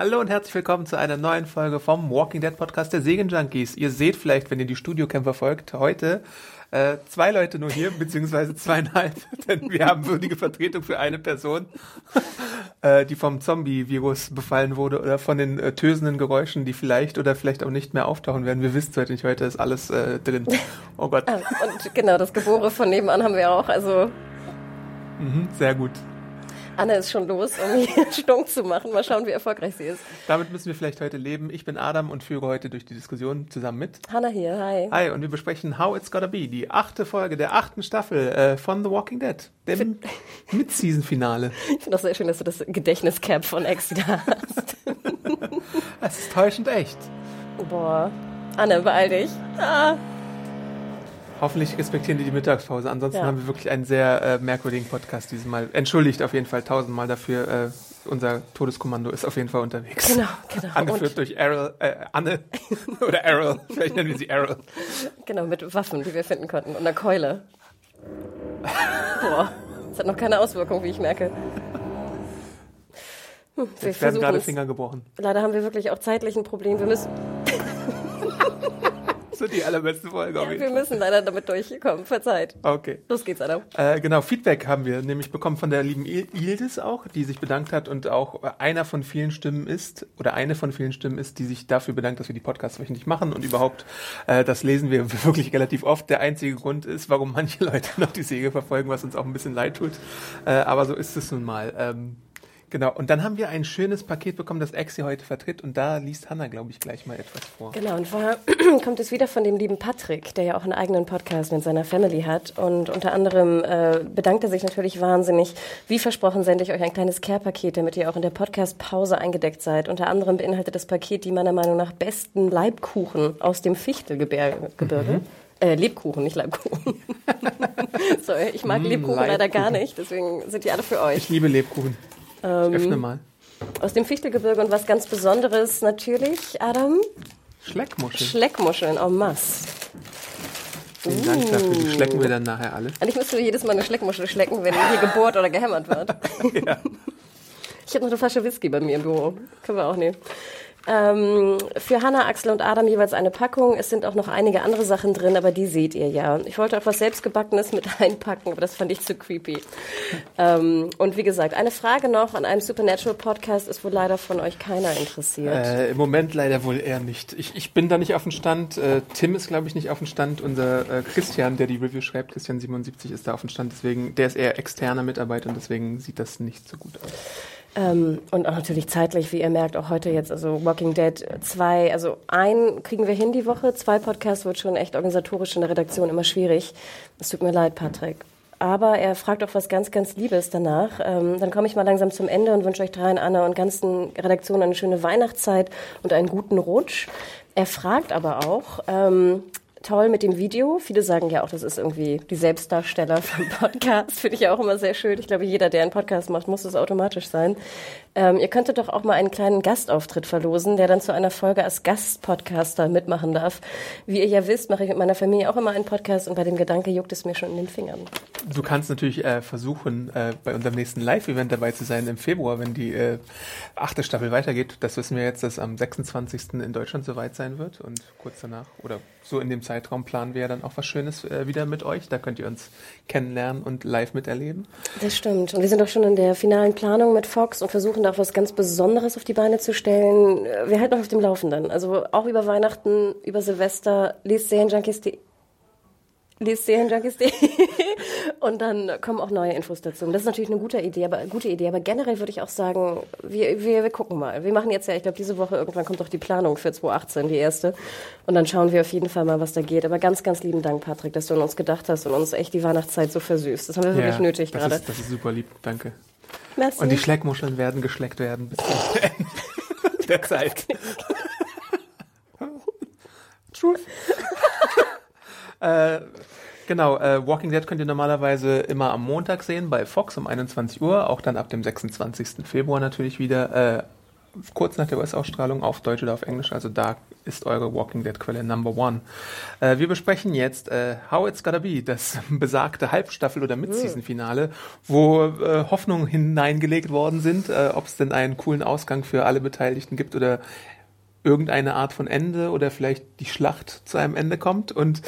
Hallo und herzlich willkommen zu einer neuen Folge vom Walking Dead Podcast der Segen Junkies. Ihr seht vielleicht, wenn ihr die Studiocam verfolgt, heute äh, zwei Leute nur hier, beziehungsweise zweieinhalb, denn wir haben würdige Vertretung für eine Person, äh, die vom Zombie-Virus befallen wurde oder von den äh, tösenden Geräuschen, die vielleicht oder vielleicht auch nicht mehr auftauchen werden. Wir wissen es heute nicht, heute ist alles äh, drin. Oh Gott. Ah, und genau, das Gebore von nebenan haben wir auch, also Mhm, sehr gut. Anne ist schon los, um hier stunk zu machen. Mal schauen, wie erfolgreich sie ist. Damit müssen wir vielleicht heute leben. Ich bin Adam und führe heute durch die Diskussion zusammen mit. Hanna hier, hi. Hi, und wir besprechen How It's Gotta Be, die achte Folge der achten Staffel äh, von The Walking Dead, dem Mid-Season-Finale. Ich finde auch sehr schön, dass du das Gedächtniscap von Ex hast. Es ist täuschend echt. Boah. Anne, beeil dich. Ah. Hoffentlich respektieren die die Mittagspause. Ansonsten Ja. haben wir wirklich einen sehr äh, merkwürdigen Podcast dieses Mal. Entschuldigt auf jeden Fall tausendmal dafür. Äh, unser Todeskommando ist auf jeden Fall unterwegs. Genau, genau. Angeführt Und durch Errol, äh, Anne oder Errol. Vielleicht nennen wir sie Errol. genau, mit Waffen, die wir finden konnten. Und einer Keule. Boah. Das hat noch keine Auswirkung, wie ich merke. Hm, wir Jetzt werden gerade Finger gebrochen. Leider haben wir wirklich auch zeitlich ein Problem. Wir müssen, Das wird die allerbeste Folge auf jeden wir müssen leider damit durchkommen. Verzeiht. Okay. Los geht's, Adam. Äh, genau, Feedback haben wir nämlich bekommen von der lieben Il- Ildis auch, die sich bedankt hat und auch einer von vielen Stimmen ist, oder eine von vielen Stimmen ist, die sich dafür bedankt, dass wir die Podcasts wöchentlich machen und überhaupt, äh, das lesen wir wirklich relativ oft. Der einzige Grund ist, warum manche Leute noch die Säge verfolgen, was uns auch ein bisschen leid tut. Äh, aber so ist es nun mal. Ähm, genau, und dann haben wir ein schönes Paket bekommen, das Exi heute vertritt und da liest Hanna, glaube ich, gleich mal etwas vor. Genau, und zwar kommt es wieder von dem lieben Patrick, der ja auch einen eigenen Podcast mit seiner Family hat. Und unter anderem äh, bedankt er sich natürlich wahnsinnig. Wie versprochen sende ich euch ein kleines Care-Paket, damit ihr auch in der Podcast-Pause eingedeckt seid. Unter anderem beinhaltet das Paket die meiner Meinung nach besten Leibkuchen aus dem Fichtelgebirge. Mhm. Äh, Lebkuchen, nicht Leibkuchen. Sorry, ich mag Mm, Lebkuchen leider gar Leibkuchen. nicht, deswegen sind die alle für euch. Ich liebe Lebkuchen. Ich Ähm, öffne mal. Aus dem Fichtelgebirge und was ganz Besonderes natürlich, Adam, Schleckmuschel. Schleckmuscheln en masse. Vielen Dank dafür. Die schlecken wir dann nachher alle. Eigentlich müsste jedes Mal eine Schleckmuschel schlecken, wenn hier gebohrt oder gehämmert wird. Ich habe noch eine Flasche Whisky bei mir im Büro. Können wir auch nehmen. Ähm, für Hanna, Axel und Adam jeweils eine Packung. Es sind auch noch einige andere Sachen drin, aber die seht ihr ja. Ich wollte auch was selbstgebackenes mit einpacken, aber das fand ich zu creepy. Ähm, und wie gesagt, eine Frage noch an einem Supernatural Podcast ist wohl leider von euch keiner interessiert. Äh, Im Moment leider wohl eher nicht. Ich, ich bin da nicht auf dem Stand. Äh, Tim ist, glaube ich, nicht auf dem Stand. Unser äh, Christian, der die Review schreibt, Christian77 ist da auf dem Stand. Deswegen, der ist eher externer Mitarbeiter und deswegen sieht das nicht so gut aus. Ähm, und auch natürlich zeitlich, wie ihr merkt, auch heute jetzt, also Walking Dead zwei, also ein kriegen wir hin die Woche, zwei Podcasts wird schon echt organisatorisch in der Redaktion immer schwierig. Es tut mir leid, Patrick. Aber er fragt auch was ganz, ganz Liebes danach. Ähm, dann komme ich mal langsam zum Ende und wünsche euch dreien, Anna und ganzen Redaktion eine schöne Weihnachtszeit und einen guten Rutsch. Er fragt aber auch, ähm, toll mit dem Video. Viele sagen ja auch, das ist irgendwie die Selbstdarsteller vom Podcast. Finde ich ja auch immer sehr schön. Ich glaube, jeder, der einen Podcast macht, muss es automatisch sein. Ähm, ihr könntet doch auch mal einen kleinen Gastauftritt verlosen, der dann zu einer Folge als Gastpodcaster mitmachen darf. Wie ihr ja wisst, mache ich mit meiner Familie auch immer einen Podcast und bei dem Gedanke juckt es mir schon in den Fingern. Du kannst natürlich äh, versuchen, äh, bei unserem nächsten Live-Event dabei zu sein im Februar, wenn die äh, achte Staffel weitergeht. Das wissen wir jetzt, dass am 26. in Deutschland soweit sein wird und kurz danach oder so in dem Zeitraum planen wir ja dann auch was Schönes äh, wieder mit euch. Da könnt ihr uns kennenlernen und live miterleben. Das stimmt. Und wir sind auch schon in der finalen Planung mit Fox und versuchen da auch was ganz Besonderes auf die Beine zu stellen. Wir halten euch auf dem Laufenden. Also auch über Weihnachten, über Silvester, lest Serienjunkies.de. Lest Serienjunkies.de. und dann kommen auch neue Infos dazu. Und das ist natürlich eine gute Idee, aber gute Idee. Aber generell würde ich auch sagen, wir, wir, wir gucken mal. Wir machen jetzt ja, ich glaube, diese Woche irgendwann kommt doch die Planung für 2018, die erste. Und dann schauen wir auf jeden Fall mal, was da geht. Aber ganz, ganz lieben Dank, Patrick, dass du an uns gedacht hast und uns echt die Weihnachtszeit so versüßt. Das haben wir wirklich nötig das gerade. Ist, das ist super lieb, danke. Merci. Und die Schleckmuscheln werden geschleckt werden bis zum Ende der Zeit. Truth. äh, genau, äh, Walking Dead könnt ihr normalerweise immer am Montag sehen bei Fox um 21 Uhr, auch dann ab dem 26. Februar natürlich wieder. Äh, kurz nach der US-Ausstrahlung auf Deutsch oder auf Englisch. Also da ist eure Walking Dead-Quelle Number One. Äh, wir besprechen jetzt äh, How It's Gotta Be, das besagte Halbstaffel- oder Mid-Season-Finale, wo äh, Hoffnungen hineingelegt worden sind, äh, ob es denn einen coolen Ausgang für alle Beteiligten gibt oder irgendeine Art von Ende oder vielleicht die Schlacht zu einem Ende kommt. Und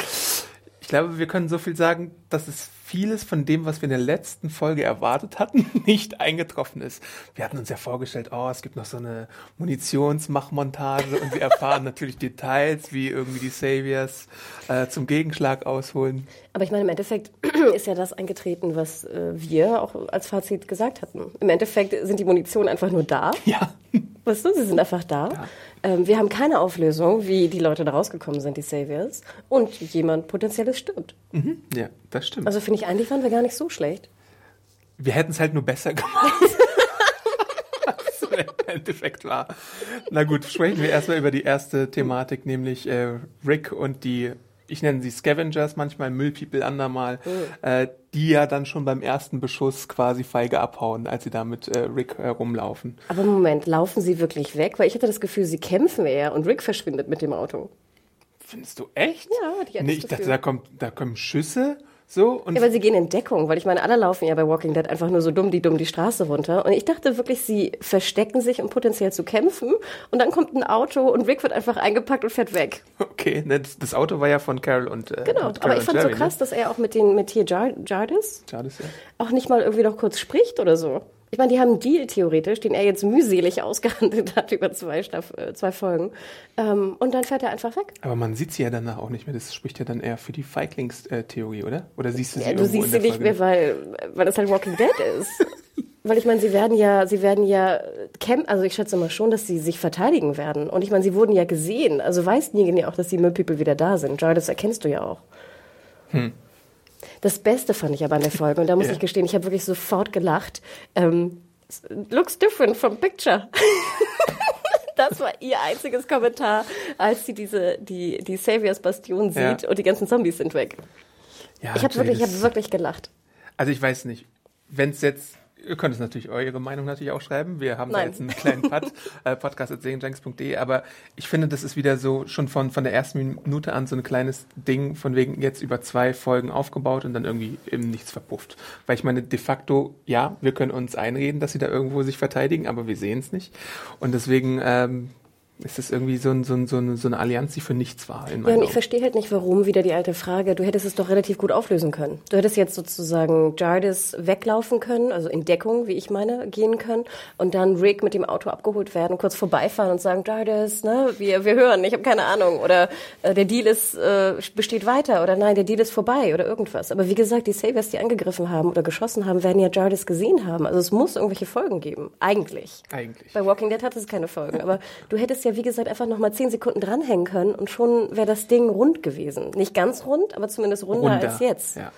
ich glaube, wir können so viel sagen, dass es vieles von dem, was wir in der letzten Folge erwartet hatten, nicht eingetroffen ist. Wir hatten uns ja vorgestellt, oh, es gibt noch so eine Munitionsmachmontage und wir erfahren natürlich Details, wie irgendwie die Saviors äh, zum Gegenschlag ausholen. Aber ich meine, im Endeffekt ist ja das eingetreten, was äh, wir auch als Fazit gesagt hatten. Im Endeffekt sind die Munition einfach nur da. Ja. Weißt du, sie sind einfach da. Ja. Ähm, wir haben keine Auflösung, wie die Leute da rausgekommen sind, die Saviors. Und jemand potenzielles stirbt. Mhm. Ja, das stimmt. Also finde ich, eigentlich waren wir gar nicht so schlecht. wir hätten es halt nur besser gemacht. Was im Endeffekt war. Na gut, sprechen wir erstmal über die erste Thematik, nämlich äh, Rick und die, ich nenne sie Scavengers, manchmal Müllpeople andermal, äh, die ja dann schon beim ersten Beschuss quasi feige abhauen, als sie da mit äh, Rick herumlaufen. Aber Moment, laufen sie wirklich weg? Weil ich hatte das Gefühl, sie kämpfen eher und Rick verschwindet mit dem Auto. Findest du echt? Ja, hatte ich Nee, ich dachte, da, kommt, da kommen Schüsse so und Ja, weil sie gehen in Deckung, weil ich meine, alle laufen ja bei Walking Dead einfach nur so dumm die dumm die Straße runter. Und ich dachte wirklich, sie verstecken sich, um potenziell zu kämpfen. Und dann kommt ein Auto und Rick wird einfach eingepackt und fährt weg. okay, ne, das, das Auto war ja von Carol und äh, Genau. und Aber Carol ich fand und so Jerry, krass, dass er auch mit den mit hier Jar Jardis Ne? Ist ja. auch nicht mal irgendwie noch kurz spricht oder so. Ich meine, die haben einen Deal theoretisch, den er jetzt mühselig ausgehandelt hat über zwei, Staff äh, zwei Folgen. Ähm, und dann fährt er einfach weg. Aber man sieht sie ja danach auch nicht mehr. Das spricht ja dann eher für die Feiglings-Theorie, oder? Oder siehst du sie Ja, du siehst in sie nicht Folge mehr, weil, weil es halt Walking Dead ist. weil ich meine, sie werden ja, sie werden ja camp, also ich schätze mal schon, dass sie sich verteidigen werden. Und ich meine, sie wurden ja gesehen. Also weiß Negan ja auch, dass die Müllpeople wieder da sind. Joy, das erkennst du ja auch. Das Beste fand ich aber an der Folge, und da muss Ja. ich gestehen, ich habe wirklich sofort gelacht. Ähm, looks different from picture. Das war ihr einziges Kommentar, als sie diese, die, die Saviors Bastion Ja. sieht und die ganzen Zombies sind weg. Ja, Ich habe wirklich, ich habe wirklich gelacht. Also ich weiß nicht, wenn es jetzt, ihr könnt es natürlich eure Meinung natürlich auch schreiben. Wir haben da Nein. jetzt einen kleinen Pod, äh, podcast.segenjanks.de, aber ich finde, das ist wieder so schon von, von der ersten Minute an so ein kleines Ding von wegen jetzt über zwei Folgen aufgebaut und dann irgendwie eben nichts verpufft. Weil ich meine, de facto, ja, wir können uns einreden, dass sie da irgendwo sich verteidigen, aber wir sehen es nicht. Und deswegen ähm, ist es irgendwie so, ein, so, ein, so, eine, so eine Allianz, die für nichts war. In Ja, und ich verstehe halt nicht, warum wieder die alte Frage. Du hättest es doch relativ gut auflösen können. Du hättest jetzt sozusagen Jardis weglaufen können, also in Deckung, wie ich meine, gehen können und dann Rick mit dem Auto abgeholt werden, kurz vorbeifahren und sagen, Jardis, ne, wir, wir hören, ich habe keine Ahnung. Oder äh, der Deal ist, äh, besteht weiter oder nein, der Deal ist vorbei oder irgendwas. Aber wie gesagt, die Saviors, die angegriffen haben oder geschossen haben, werden ja Jardis gesehen haben. Also es muss irgendwelche Folgen geben. Eigentlich. Eigentlich. Bei Walking Dead hat es keine Folgen. Aber du hättest ja, wie gesagt, einfach noch mal zehn Sekunden dranhängen können und schon wäre das Ding rund gewesen. Nicht ganz rund, aber zumindest runder Runder. als jetzt. Ja.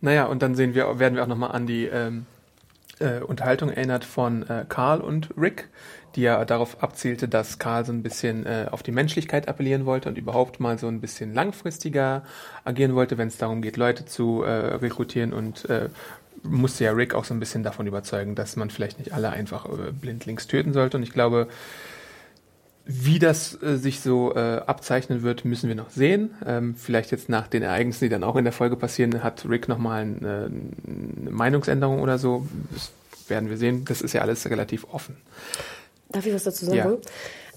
Naja, und dann sehen wir, werden wir auch nochmal an die ähm, äh, Unterhaltung erinnert von äh, Carl und Rick, die ja darauf abzielte, dass Carl so ein bisschen äh, auf die Menschlichkeit appellieren wollte und überhaupt mal so ein bisschen langfristiger agieren wollte, wenn es darum geht, Leute zu äh, rekrutieren und äh, musste ja Rick auch so ein bisschen davon überzeugen, dass man vielleicht nicht alle einfach äh, blindlings töten sollte. Und ich glaube, wie das äh, sich so äh, abzeichnen wird, müssen wir noch sehen. Ähm, vielleicht jetzt nach den Ereignissen, die dann auch in der Folge passieren, hat Rick nochmal ein, äh, eine Meinungsänderung oder so. Das werden wir sehen. Das ist ja alles relativ offen. Darf ich was dazu sagen? Ja.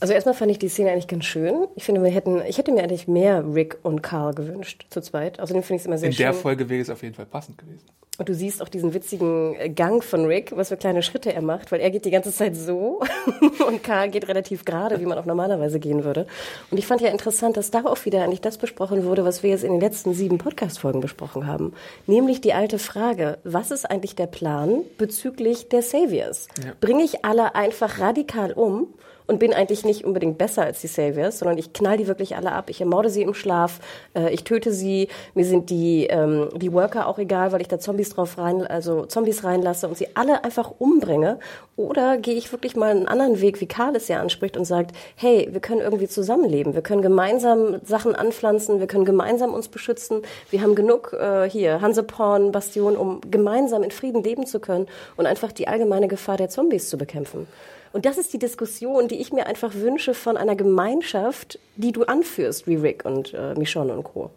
Also erstmal fand ich die Szene eigentlich ganz schön. Ich finde, wir hätten, ich hätte mir eigentlich mehr Rick und Carl gewünscht zu zweit. Außerdem finde ich es immer sehr In schön. der Folge wäre es auf jeden Fall passend gewesen. Und du siehst auch diesen witzigen Gang von Rick, was für kleine Schritte er macht, weil er geht die ganze Zeit so und Karl geht relativ gerade, wie man auch normalerweise gehen würde. Und ich fand ja interessant, dass da auch wieder eigentlich das besprochen wurde, was wir jetzt in den letzten sieben Podcast-Folgen besprochen haben. Nämlich die alte Frage, was ist eigentlich der Plan bezüglich der Saviors? Ja. Bringe ich alle einfach radikal um? Und bin eigentlich nicht unbedingt besser als die Saviors, sondern ich knall die wirklich alle ab. Ich ermorde sie im Schlaf, äh, ich töte sie, mir sind die, ähm, die Worker auch egal, weil ich da Zombies drauf rein, also Zombies reinlasse und sie alle einfach umbringe. Oder gehe ich wirklich mal einen anderen Weg, wie Karl es ja anspricht und sagt, hey, wir können irgendwie zusammenleben, wir können gemeinsam Sachen anpflanzen, wir können gemeinsam uns beschützen, wir haben genug äh, hier, Hanseporn, Bastion, um gemeinsam in Frieden leben zu können und einfach die allgemeine Gefahr der Zombies zu bekämpfen. Und das ist die Diskussion, die ich mir einfach wünsche von einer Gemeinschaft, die du anführst, wie Rick und äh, Michonne und Co.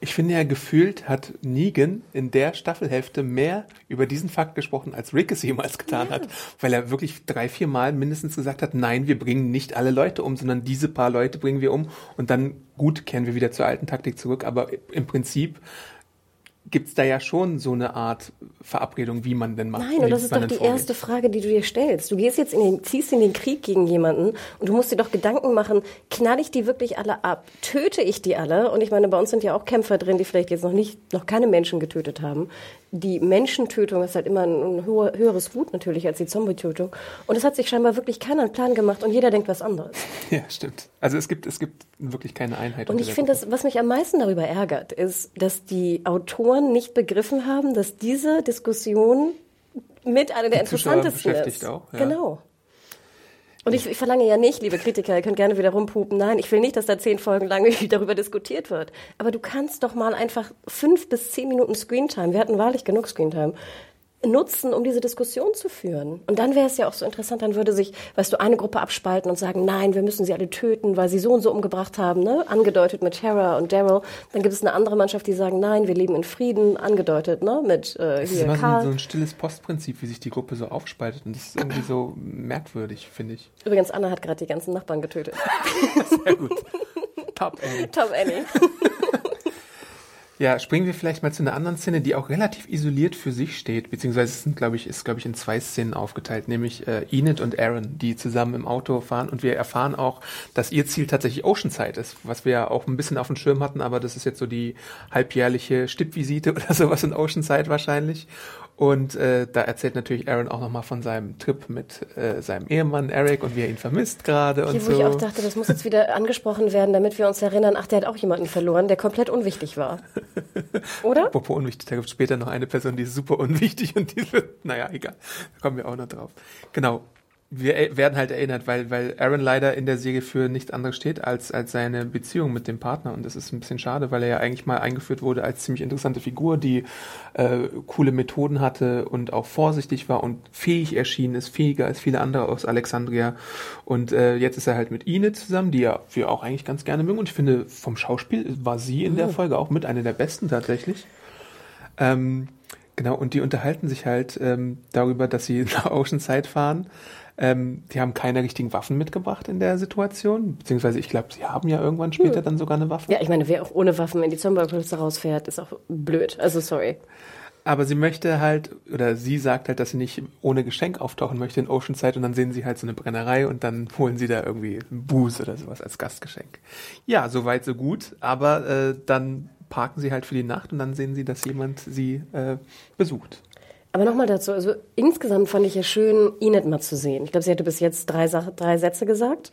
Ich finde ja, gefühlt hat Negan in der Staffelhälfte mehr über diesen Fakt gesprochen, als Rick es jemals getan ja. hat, weil er wirklich drei, vier Mal mindestens gesagt hat, nein, wir bringen nicht alle Leute um, sondern diese paar Leute bringen wir um und dann, gut, kehren wir wieder zur alten Taktik zurück, aber im Prinzip gibt es da ja schon so eine Art Verabredung, wie man denn macht. Nein, und das ist doch die vorgeht. erste Frage, die du dir stellst. Du gehst jetzt in den, ziehst in den Krieg gegen jemanden und du musst dir doch Gedanken machen, knall ich die wirklich alle ab? Töte ich die alle? Und ich meine, bei uns sind ja auch Kämpfer drin, die vielleicht jetzt noch nicht, noch keine Menschen getötet haben die Menschentötung ist halt immer ein, höheres Gut natürlich als die Zombie-Tötung. Und es hat sich scheinbar wirklich keiner einen Plan gemacht und jeder denkt was anderes. Ja, stimmt. Also es gibt, es gibt wirklich keine Einheit. Und ich finde, was mich am meisten darüber ärgert, ist, dass die Autoren nicht begriffen haben, dass diese Diskussion mit einer der interessantesten ist. Auch, ja. Genau. Und ich, ich, verlange ja nicht, liebe Kritiker, ihr könnt gerne wieder rumpupen. Nein, ich will nicht, dass da zehn Folgen lang darüber diskutiert wird. Aber du kannst doch mal einfach fünf bis zehn Minuten Screentime, wir hatten wahrlich genug Screentime, nutzen, um diese Diskussion zu führen. Und dann wäre es ja auch so interessant, dann würde sich, weißt du, eine Gruppe abspalten und sagen, nein, wir müssen sie alle töten, weil sie so und so umgebracht haben, ne? angedeutet mit Tara und Daryl. Dann gibt es eine andere Mannschaft, die sagen, nein, wir leben in Frieden, angedeutet ne? mit äh, hier das ist immer so ein stilles Postprinzip, wie sich die Gruppe so aufspaltet. Und das ist irgendwie so merkwürdig, finde ich. Übrigens, Anna hat gerade die ganzen Nachbarn getötet. Sehr gut. Top Annie. Top Annie. Ja, springen wir vielleicht mal zu einer anderen Szene, die auch relativ isoliert für sich steht, beziehungsweise es sind, glaube ich, ist, glaube ich, in zwei Szenen aufgeteilt, nämlich äh, Enid und Aaron, die zusammen im Auto fahren und wir erfahren auch, dass ihr Ziel tatsächlich Oceanside ist, was wir ja auch ein bisschen auf dem Schirm hatten, aber das ist jetzt so die halbjährliche Stippvisite oder sowas in Oceanside wahrscheinlich. Und äh, da erzählt natürlich Aaron auch nochmal von seinem Trip mit äh, seinem Ehemann Eric und wie er ihn vermisst gerade und Hier, so. Wo ich auch dachte, das muss jetzt wieder angesprochen werden, damit wir uns erinnern, ach, der hat auch jemanden verloren, der komplett unwichtig war. Oder? Apropos unwichtig, da gibt es später noch eine Person, die ist super unwichtig und die wird, naja, egal, da kommen wir auch noch drauf. Genau, wir werden halt erinnert, weil, weil Aaron leider in der Serie für nichts anderes steht als, als seine Beziehung mit dem Partner. Und das ist ein bisschen schade, weil er ja eigentlich mal eingeführt wurde als ziemlich interessante Figur, die äh, coole Methoden hatte und auch vorsichtig war und fähig erschienen ist, fähiger als viele andere aus Alexandria. Und äh, jetzt ist er halt mit Ine zusammen, die ja wir auch eigentlich ganz gerne mögen. Und ich finde, vom Schauspiel war sie in der Folge auch mit einer der besten tatsächlich. Ähm, genau, und die unterhalten sich halt ähm, darüber, dass sie nach Oceanside fahren ähm, die haben keine richtigen Waffen mitgebracht in der Situation, beziehungsweise ich glaube, sie haben ja irgendwann später hm. dann sogar eine Waffe. Ja, ich meine, wer auch ohne Waffen in die Zombie-Apokalypse rausfährt, ist auch blöd. Also sorry. Aber sie möchte halt, oder sie sagt halt, dass sie nicht ohne Geschenk auftauchen möchte in Oceanside und dann sehen sie halt so eine Brennerei und dann holen sie da irgendwie Booze oder sowas als Gastgeschenk. Ja, soweit so gut, aber äh, dann parken sie halt für die Nacht und dann sehen sie, dass jemand sie äh, besucht. Aber nochmal dazu, also insgesamt fand ich ja schön, Enid mal zu sehen. Ich glaube, sie hatte bis jetzt drei, drei Sätze gesagt.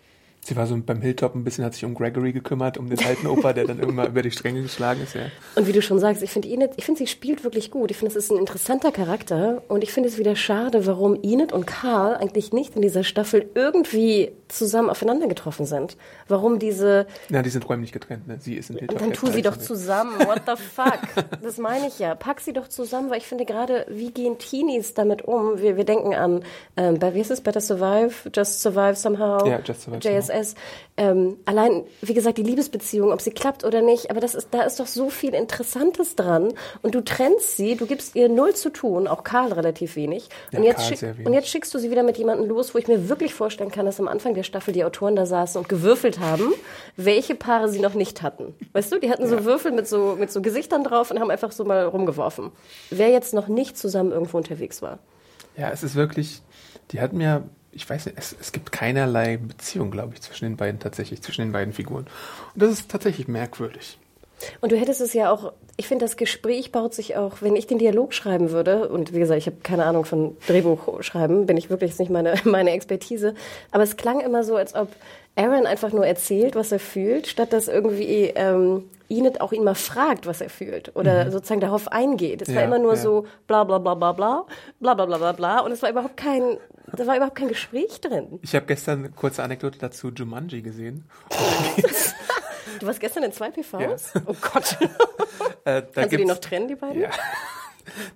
Sie war so beim Hilltop ein bisschen, hat sich um Gregory gekümmert, um den alten Opa, der dann irgendwann über die Stränge geschlagen ist, ja. Und wie du schon sagst, ich finde Enid, ich finde, sie spielt wirklich gut. Ich finde, es ist ein interessanter Charakter und ich finde es wieder schade, warum Enid und Karl eigentlich nicht in dieser Staffel irgendwie zusammen aufeinander getroffen sind. Warum diese... Na, die sind räumlich getrennt, ne? Sie ist in Hilltop. Dann tu sie doch zusammen, what the fuck? das meine ich ja. Pack sie doch zusammen, weil ich finde gerade, wie gehen Teenies damit um? Wir, wir denken an, ähm, bei, wie ist es, Better Survive, Just Survive Somehow, ja, Just Survive JSS. ISS. Ähm, allein, wie gesagt, die Liebesbeziehung, ob sie klappt oder nicht, aber das ist, da ist doch so viel Interessantes dran. Und du trennst sie, du gibst ihr null zu tun, auch Karl relativ wenig. Ja, und, jetzt wenig. und jetzt schickst du sie wieder mit jemandem los, wo ich mir wirklich vorstellen kann, dass am Anfang der Staffel die Autoren da saßen und gewürfelt haben, welche Paare sie noch nicht hatten. Weißt du, die hatten so Würfel mit so, mit so Gesichtern drauf und haben einfach so mal rumgeworfen. Wer jetzt noch nicht zusammen irgendwo unterwegs war. Ja, es ist wirklich, die hatten mir ich weiß nicht, es, es gibt keinerlei Beziehung, glaube ich, zwischen den beiden tatsächlich, zwischen den beiden Figuren. Und das ist tatsächlich merkwürdig. Und du hättest es ja auch, ich finde, das Gespräch baut sich auch, wenn ich den Dialog schreiben würde, und wie gesagt, ich habe keine Ahnung von Drehbuch schreiben, bin ich wirklich nicht meine, meine Expertise, aber es klang immer so, als ob Aaron einfach nur erzählt, was er fühlt, statt dass irgendwie ähm, Enid auch ihn mal fragt, was er fühlt oder mhm. sozusagen darauf eingeht. Es ja, war immer nur ja. so bla bla bla bla bla bla bla bla bla bla und es war überhaupt kein da war überhaupt kein Gespräch drin. Ich habe gestern eine kurze Anekdote dazu Jumanji gesehen. du warst gestern in zwei PVs? Ja. Oh Gott. äh, Kannst du die noch trennen, die beiden? Ja.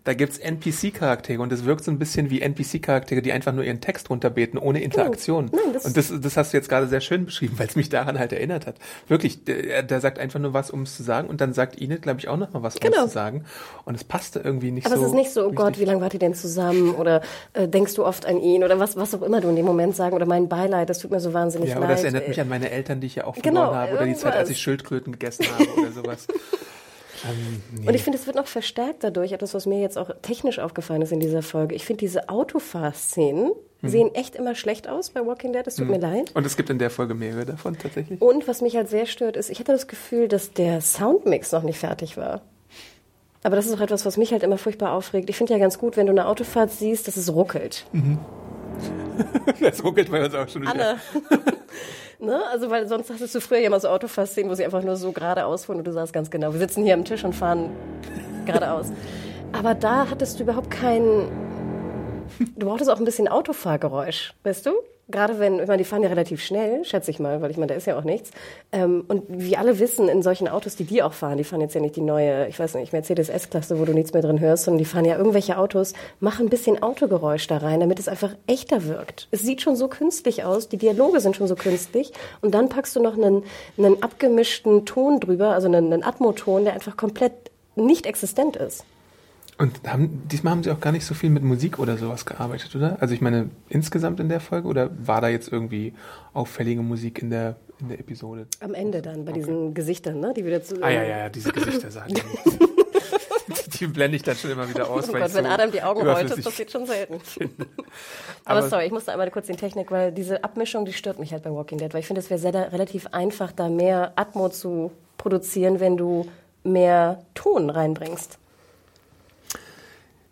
Da gibt's NPC-Charaktere und es wirkt so ein bisschen wie NPC-Charaktere, die einfach nur ihren Text runterbeten, ohne Interaktion. Oh, nein, das und das, das hast du jetzt gerade sehr schön beschrieben, weil es mich daran halt erinnert hat. Wirklich, der, der sagt einfach nur was, um es zu sagen und dann sagt Enid, glaube ich, auch noch mal was, um genau. es zu sagen. Und es passte irgendwie nicht Aber so. Aber es ist nicht so, oh Gott, wie lange wart ihr denn zusammen oder äh, denkst du oft an ihn oder was, was auch immer du in dem Moment sagen oder mein Beileid, das tut mir so wahnsinnig ja, leid. Ja, das erinnert mich an meine Eltern, die ich ja auch verloren genau, habe oder irgendwas. die Zeit, als ich Schildkröten gegessen habe oder sowas. Ähm, nee. Und ich finde, es wird noch verstärkt dadurch, etwas, was mir jetzt auch technisch aufgefallen ist in dieser Folge. Ich finde, diese Autofahrszenen mhm. sehen echt immer schlecht aus bei Walking Dead. Es tut mhm. mir leid. Und es gibt in der Folge mehrere davon tatsächlich. Und was mich halt sehr stört, ist, ich hatte das Gefühl, dass der Soundmix noch nicht fertig war. Aber das ist auch etwas, was mich halt immer furchtbar aufregt. Ich finde ja ganz gut, wenn du eine Autofahrt siehst, dass es ruckelt. Mhm. das ruckelt bei uns auch schon wieder. Anne. Ne? Also, weil sonst hattest du früher ja mal so Autofahrt sehen, wo sie einfach nur so geradeaus fuhren und du sagst ganz genau, wir sitzen hier am Tisch und fahren geradeaus. Aber da hattest du überhaupt keinen. Du brauchtest auch ein bisschen Autofahrgeräusch, weißt du? Gerade wenn, ich meine, die fahren ja relativ schnell, schätze ich mal, weil ich meine, da ist ja auch nichts. Ähm, und wie alle wissen, in solchen Autos, die die auch fahren, die fahren jetzt ja nicht die neue, ich weiß nicht, Mercedes S-Klasse, wo du nichts mehr drin hörst, sondern die fahren ja irgendwelche Autos, machen ein bisschen Autogeräusch da rein, damit es einfach echter wirkt. Es sieht schon so künstlich aus, die Dialoge sind schon so künstlich und dann packst du noch einen, einen abgemischten Ton drüber, also einen, einen Atmoton, der einfach komplett nicht existent ist. Und haben, diesmal haben sie auch gar nicht so viel mit Musik oder sowas gearbeitet, oder? Also ich meine, insgesamt in der Folge oder war da jetzt irgendwie auffällige Musik in der, in der Episode? Am Ende dann, bei okay. diesen Gesichtern, ne? Die wieder zu. Ah ja, ja, ja, diese Gesichter sagen. die blende ich dann schon immer wieder aus. Oh Gott, wenn so Adam die Augen rollt, das passiert schon selten. Aber, Aber, sorry, ich musste einmal kurz den Technik, weil diese Abmischung, die stört mich halt bei Walking Dead, weil ich finde, es wäre relativ einfach, da mehr Atmo zu produzieren, wenn du mehr Ton reinbringst.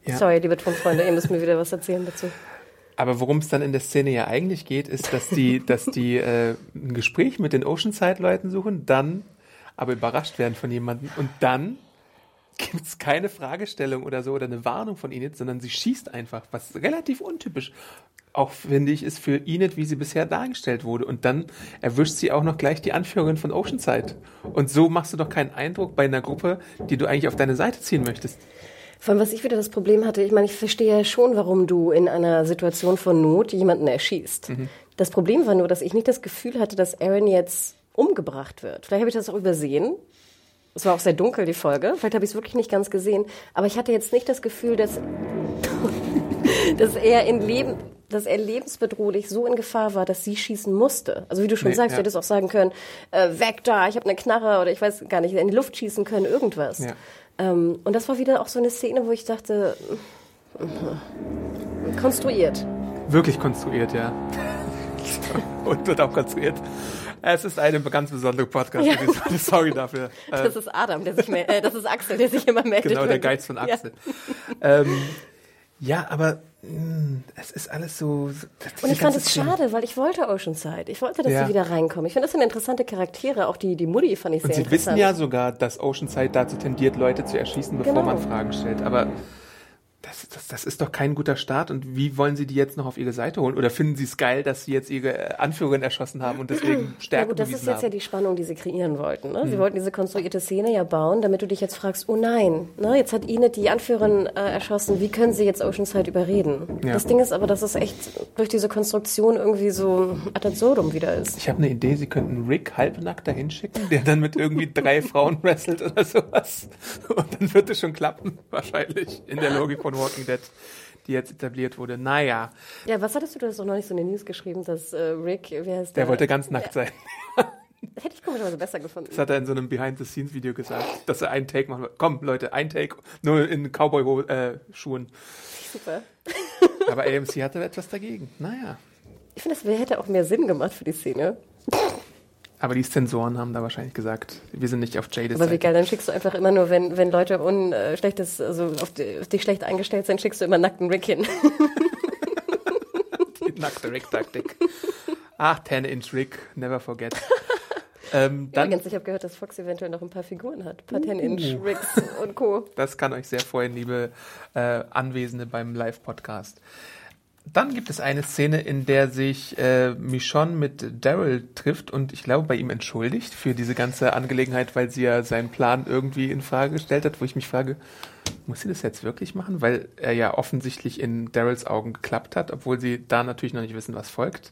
Ja. Sorry, liebe Tonfreunde, ihr müsst mir wieder was erzählen dazu. Aber worum es dann in der Szene ja eigentlich geht, ist, dass die, dass die äh, ein Gespräch mit den Oceanside-Leuten suchen, dann aber überrascht werden von jemandem und dann gibt es keine Fragestellung oder so oder eine Warnung von Enid, sondern sie schießt einfach, was relativ untypisch auch finde ich ist für Enid, wie sie bisher dargestellt wurde. Und dann erwischt sie auch noch gleich die Anführerin von Oceanside. Und so machst du doch keinen Eindruck bei einer Gruppe, die du eigentlich auf deine Seite ziehen möchtest. Vor allem, was ich wieder das Problem hatte, ich meine, ich verstehe ja schon, warum du in einer Situation von Not jemanden erschießt. Mhm. Das Problem war nur, dass ich nicht das Gefühl hatte, dass Aaron jetzt umgebracht wird. Vielleicht habe ich das auch übersehen. Es war auch sehr dunkel, die Folge. Vielleicht habe ich es wirklich nicht ganz gesehen. Aber ich hatte jetzt nicht das Gefühl, dass, dass er in Leben, dass er lebensbedrohlich so in Gefahr war, dass sie schießen musste. Also wie du schon nee, sagst, ja. du hättest auch sagen können, äh, weg da, ich habe eine Knarre oder ich weiß gar nicht, in die Luft schießen können, irgendwas. Ja. Ähm, und das war wieder auch so eine Szene, wo ich dachte, äh, konstruiert. Wirklich konstruiert, ja. und wird auch konstruiert. Es ist eine ganz besondere Podcast-Episode. Ja. Sorry dafür. Das ist Adam, der sich äh, das ist Axel, der sich immer meldet. Genau, der Geiz von Axel. Ja, ähm, ja aber es ist alles so. Und ich fand es schade, weil ich wollte Oceanside. Ich wollte, dass ja. sie wieder reinkommen. Ich finde, das sind interessante Charaktere. Auch die, die Mutti fand ich Und sehr interessant. Sie wissen ja sogar, dass Oceanside dazu tendiert, Leute zu erschießen, bevor genau. man Fragen stellt. Aber das, das, das ist doch kein guter Start. Und wie wollen Sie die jetzt noch auf Ihre Seite holen? Oder finden Sie es geil, dass Sie jetzt Ihre Anführerin erschossen haben und deswegen Stärke ja gut, das ist jetzt haben? ja die Spannung, die Sie kreieren wollten. Ne? Sie hm. wollten diese konstruierte Szene ja bauen, damit du dich jetzt fragst, oh nein, ne? jetzt hat Ihnen die Anführerin äh, erschossen, wie können Sie jetzt Oceanside überreden? Ja. Das Ding ist aber, dass es echt durch diese Konstruktion irgendwie so ad absurdum wieder ist. Ich habe eine Idee, Sie könnten Rick halbnackt dahin schicken, der dann mit irgendwie drei Frauen wrestelt oder sowas. Und dann wird es schon klappen, wahrscheinlich, in der Logik von Walking Dead, die jetzt etabliert wurde. Naja. Ja, was hattest du da noch nicht so in den News geschrieben, dass äh, Rick, wer heißt der? Der wollte ganz nackt sein. Das hätte ich komischerweise besser gefunden. Das hat er in so einem Behind-the-Scenes-Video gesagt, dass er einen Take machen wird. Komm, Leute, ein Take, nur in Cowboy-Schuhen. Äh, Super. Aber AMC hatte etwas dagegen. Naja. Ich finde, das hätte auch mehr Sinn gemacht für die Szene. Aber die Sensoren haben da wahrscheinlich gesagt, wir sind nicht auf Jades Aber wie geil, dann schickst du einfach immer nur, wenn, wenn Leute un, äh, schlechtes, also auf, die, auf dich schlecht eingestellt sind, schickst du immer nackten Rick hin. Die nackte Rick-Taktik. Ach, 10-Inch Rick, never forget. ähm, dann, Übrigens, ich habe gehört, dass Fox eventuell noch ein paar Figuren hat. Ein paar 10-Inch Ricks und Co. das kann euch sehr freuen, liebe äh, Anwesende beim Live-Podcast. Dann gibt es eine Szene, in der sich äh, Michonne mit Daryl trifft und ich glaube bei ihm entschuldigt für diese ganze Angelegenheit, weil sie ja seinen Plan irgendwie in Frage gestellt hat, wo ich mich frage, muss sie das jetzt wirklich machen? Weil er ja offensichtlich in Daryls Augen geklappt hat, obwohl sie da natürlich noch nicht wissen, was folgt.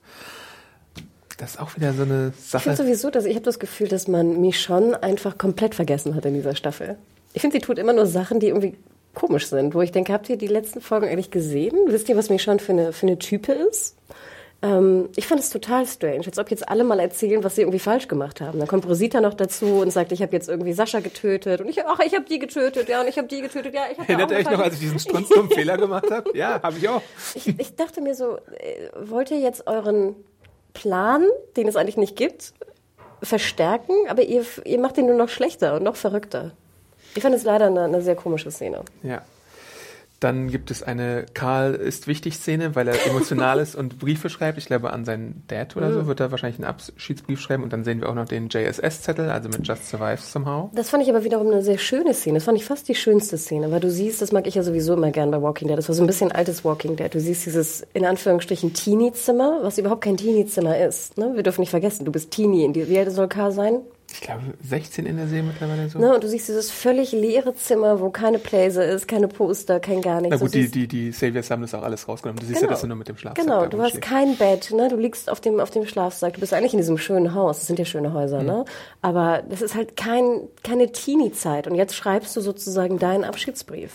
Das ist auch wieder so eine Ich finde Sache. sowieso, dass ich habe das Gefühl, dass man Michonne einfach komplett vergessen hat in dieser Staffel. Ich finde, sie tut immer nur Sachen, die irgendwie komisch sind, wo ich denke, habt ihr die letzten Folgen eigentlich gesehen? Wisst ihr, was Michonne für eine, für eine Type ist? Ähm, ich fand es total strange, als ob jetzt alle mal erzählen, was sie irgendwie falsch gemacht haben. Dann kommt Rosita noch dazu und sagt, ich habe jetzt irgendwie Sascha getötet und ich, ach, ich habe die getötet, ja, und ich habe die getötet, ja, ich habe Erinnert ihr euch noch, als ich diesen strunzdummen Fehler gemacht habe? Ja, habe ich auch. ich, ich dachte mir so, äh, wollt ihr jetzt euren Plan, den es eigentlich nicht gibt, verstärken, aber ihr, ihr macht ihn nur noch schlechter und noch verrückter. Ich fand es leider eine, eine sehr komische Szene. Ja. Dann gibt es eine Karl ist wichtig Szene, weil er emotional ist und Briefe schreibt. Ich glaube, an seinen Dad oder so wird er wahrscheinlich einen Abschiedsbrief schreiben. Und dann sehen wir auch noch den JSS-Zettel, also mit Just Survive Somehow. Das fand ich aber wiederum eine sehr schöne Szene. Das fand ich fast die schönste Szene, weil du siehst, das mag ich ja sowieso immer gern bei Walking Dead. Das war so ein bisschen altes Walking Dead. Du siehst dieses, in Anführungsstrichen, Teenie-Zimmer, was überhaupt kein Teenie-Zimmer ist. Ne? Wir dürfen nicht vergessen, du bist Teenie. Wie alt soll Karl sein? Ich glaube, 16 in der Serie mittlerweile so. Ne? Und du siehst dieses völlig leere Zimmer, wo keine Blazer ist, keine Poster, kein gar nichts. Na gut, die, die, die Saviors haben das auch alles rausgenommen. Du siehst ja, dass er nur mit dem Schlafsack Genau, du hast rumschlägt. kein Bett, ne? Du liegst auf dem, auf dem Schlafsack. Du bist eigentlich in diesem schönen Haus. Das sind ja schöne Häuser, ne? Aber das ist halt kein, keine Teenie-Zeit. Und jetzt schreibst du sozusagen deinen Abschiedsbrief.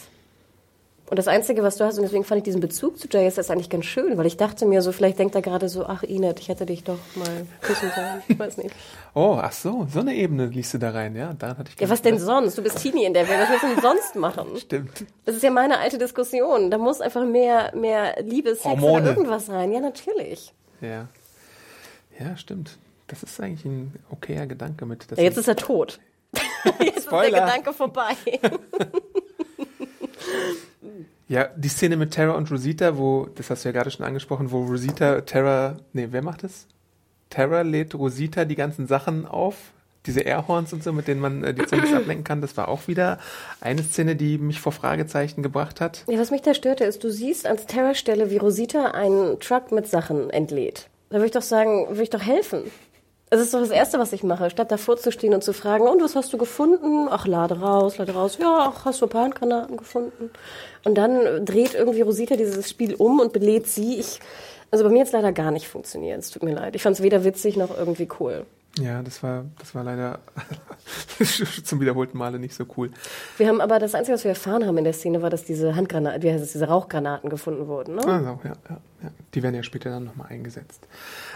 Und das Einzige, was du hast, und deswegen fand ich diesen Bezug zu JSS eigentlich ganz schön, weil ich dachte mir so, vielleicht denkt er gerade so, ach Inet, ich hätte dich doch mal küssen sollen. Ich weiß nicht. Oh, ach so, so eine Ebene liest du da rein, ja? Daran hatte ich Ja, was denn sonst? Du bist Teenie in der Welt. Was willst du denn sonst machen? Stimmt. Das ist ja meine alte Diskussion. Da muss einfach mehr, mehr Liebe, Sex Hormone. oder irgendwas rein. Ja, natürlich. Ja. Ja, stimmt. Das ist eigentlich ein okayer Gedanke mit. dass Ja, jetzt ist er tot. jetzt ist Spoiler. der Gedanke vorbei. Ja, die Szene mit Terra und Rosita, wo, das hast du ja gerade schon angesprochen, wo Rosita Terra, nee, wer macht das? Terra lädt Rosita die ganzen Sachen auf, diese Airhorns und so, mit denen man äh, die Zombies ablenken kann. Das war auch wieder eine Szene, die mich vor Fragezeichen gebracht hat. Ja, was mich da störte, ist, du siehst ans Terrorstelle, wie Rosita einen Truck mit Sachen entlädt. Da würde ich doch sagen, würde ich doch helfen. Das ist doch das Erste, was ich mache, statt davor zu stehen und zu fragen, und was hast du gefunden? Ach, lade raus, lade raus. Ja, ach, hast du ein paar Handgranaten gefunden? Und dann dreht irgendwie Rosita dieses Spiel um und belädt sie. Ich, also bei mir hat es leider gar nicht funktioniert. Es tut mir leid. Ich fand es weder witzig noch irgendwie cool. Ja, das war, das war leider zum wiederholten Male nicht so cool. Wir haben aber das Einzige, was wir erfahren haben in der Szene, war, dass diese Handgranaten, wie heißt es, diese Rauchgranaten gefunden wurden. Ne? Also, ja, ja, ja. Die werden ja später dann nochmal eingesetzt.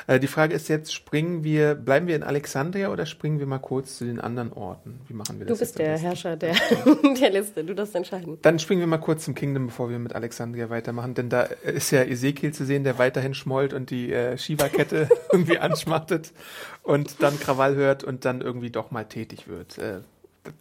Äh, die Frage ist jetzt, springen wir, bleiben wir in Alexandria oder springen wir mal kurz zu den anderen Orten? Wie machen wir Du das bist jetzt am der? Herrscher der, der Liste. Du darfst entscheiden. Dann springen wir mal kurz zum Kingdom, bevor wir mit Alexandria weitermachen, denn da ist ja Ezekiel zu sehen, der weiterhin schmollt und die äh, Shiva-Kette irgendwie anschmachtet und dann Krawall hört und dann irgendwie doch mal tätig wird. Äh,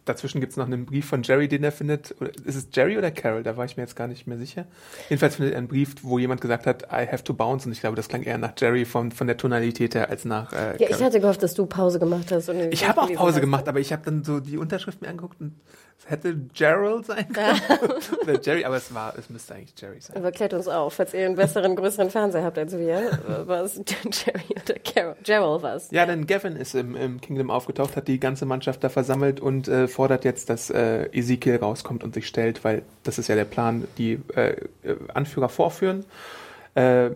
dazwischen gibt's noch einen Brief von Jerry, den er findet. Ist es Jerry oder Carol? Da war ich mir jetzt gar nicht mehr sicher. Jedenfalls findet er einen Brief, wo jemand gesagt hat, I have to bounce. Und ich glaube, das klang eher nach Jerry von, von der Tonalität her als nach äh, Ja, ich Carol. hatte gehofft, dass du Pause gemacht hast. Ich habe auch Pause hast. gemacht, aber ich habe dann so die Unterschrift mir angeguckt und es hätte Gerald sein können. Oder Jerry, aber es war, es müsste eigentlich Jerry sein. Aber klärt uns auf, falls ihr einen besseren, größeren Fernseher habt als wir. Was Jerry oder Carol? Gerald was? Ja, denn Gavin ist im, im Kingdom aufgetaucht, hat die ganze Mannschaft da versammelt und äh, fordert jetzt, dass äh, Ezekiel rauskommt und sich stellt, weil das ist ja der Plan, die äh, äh, Anführer vorführen, äh,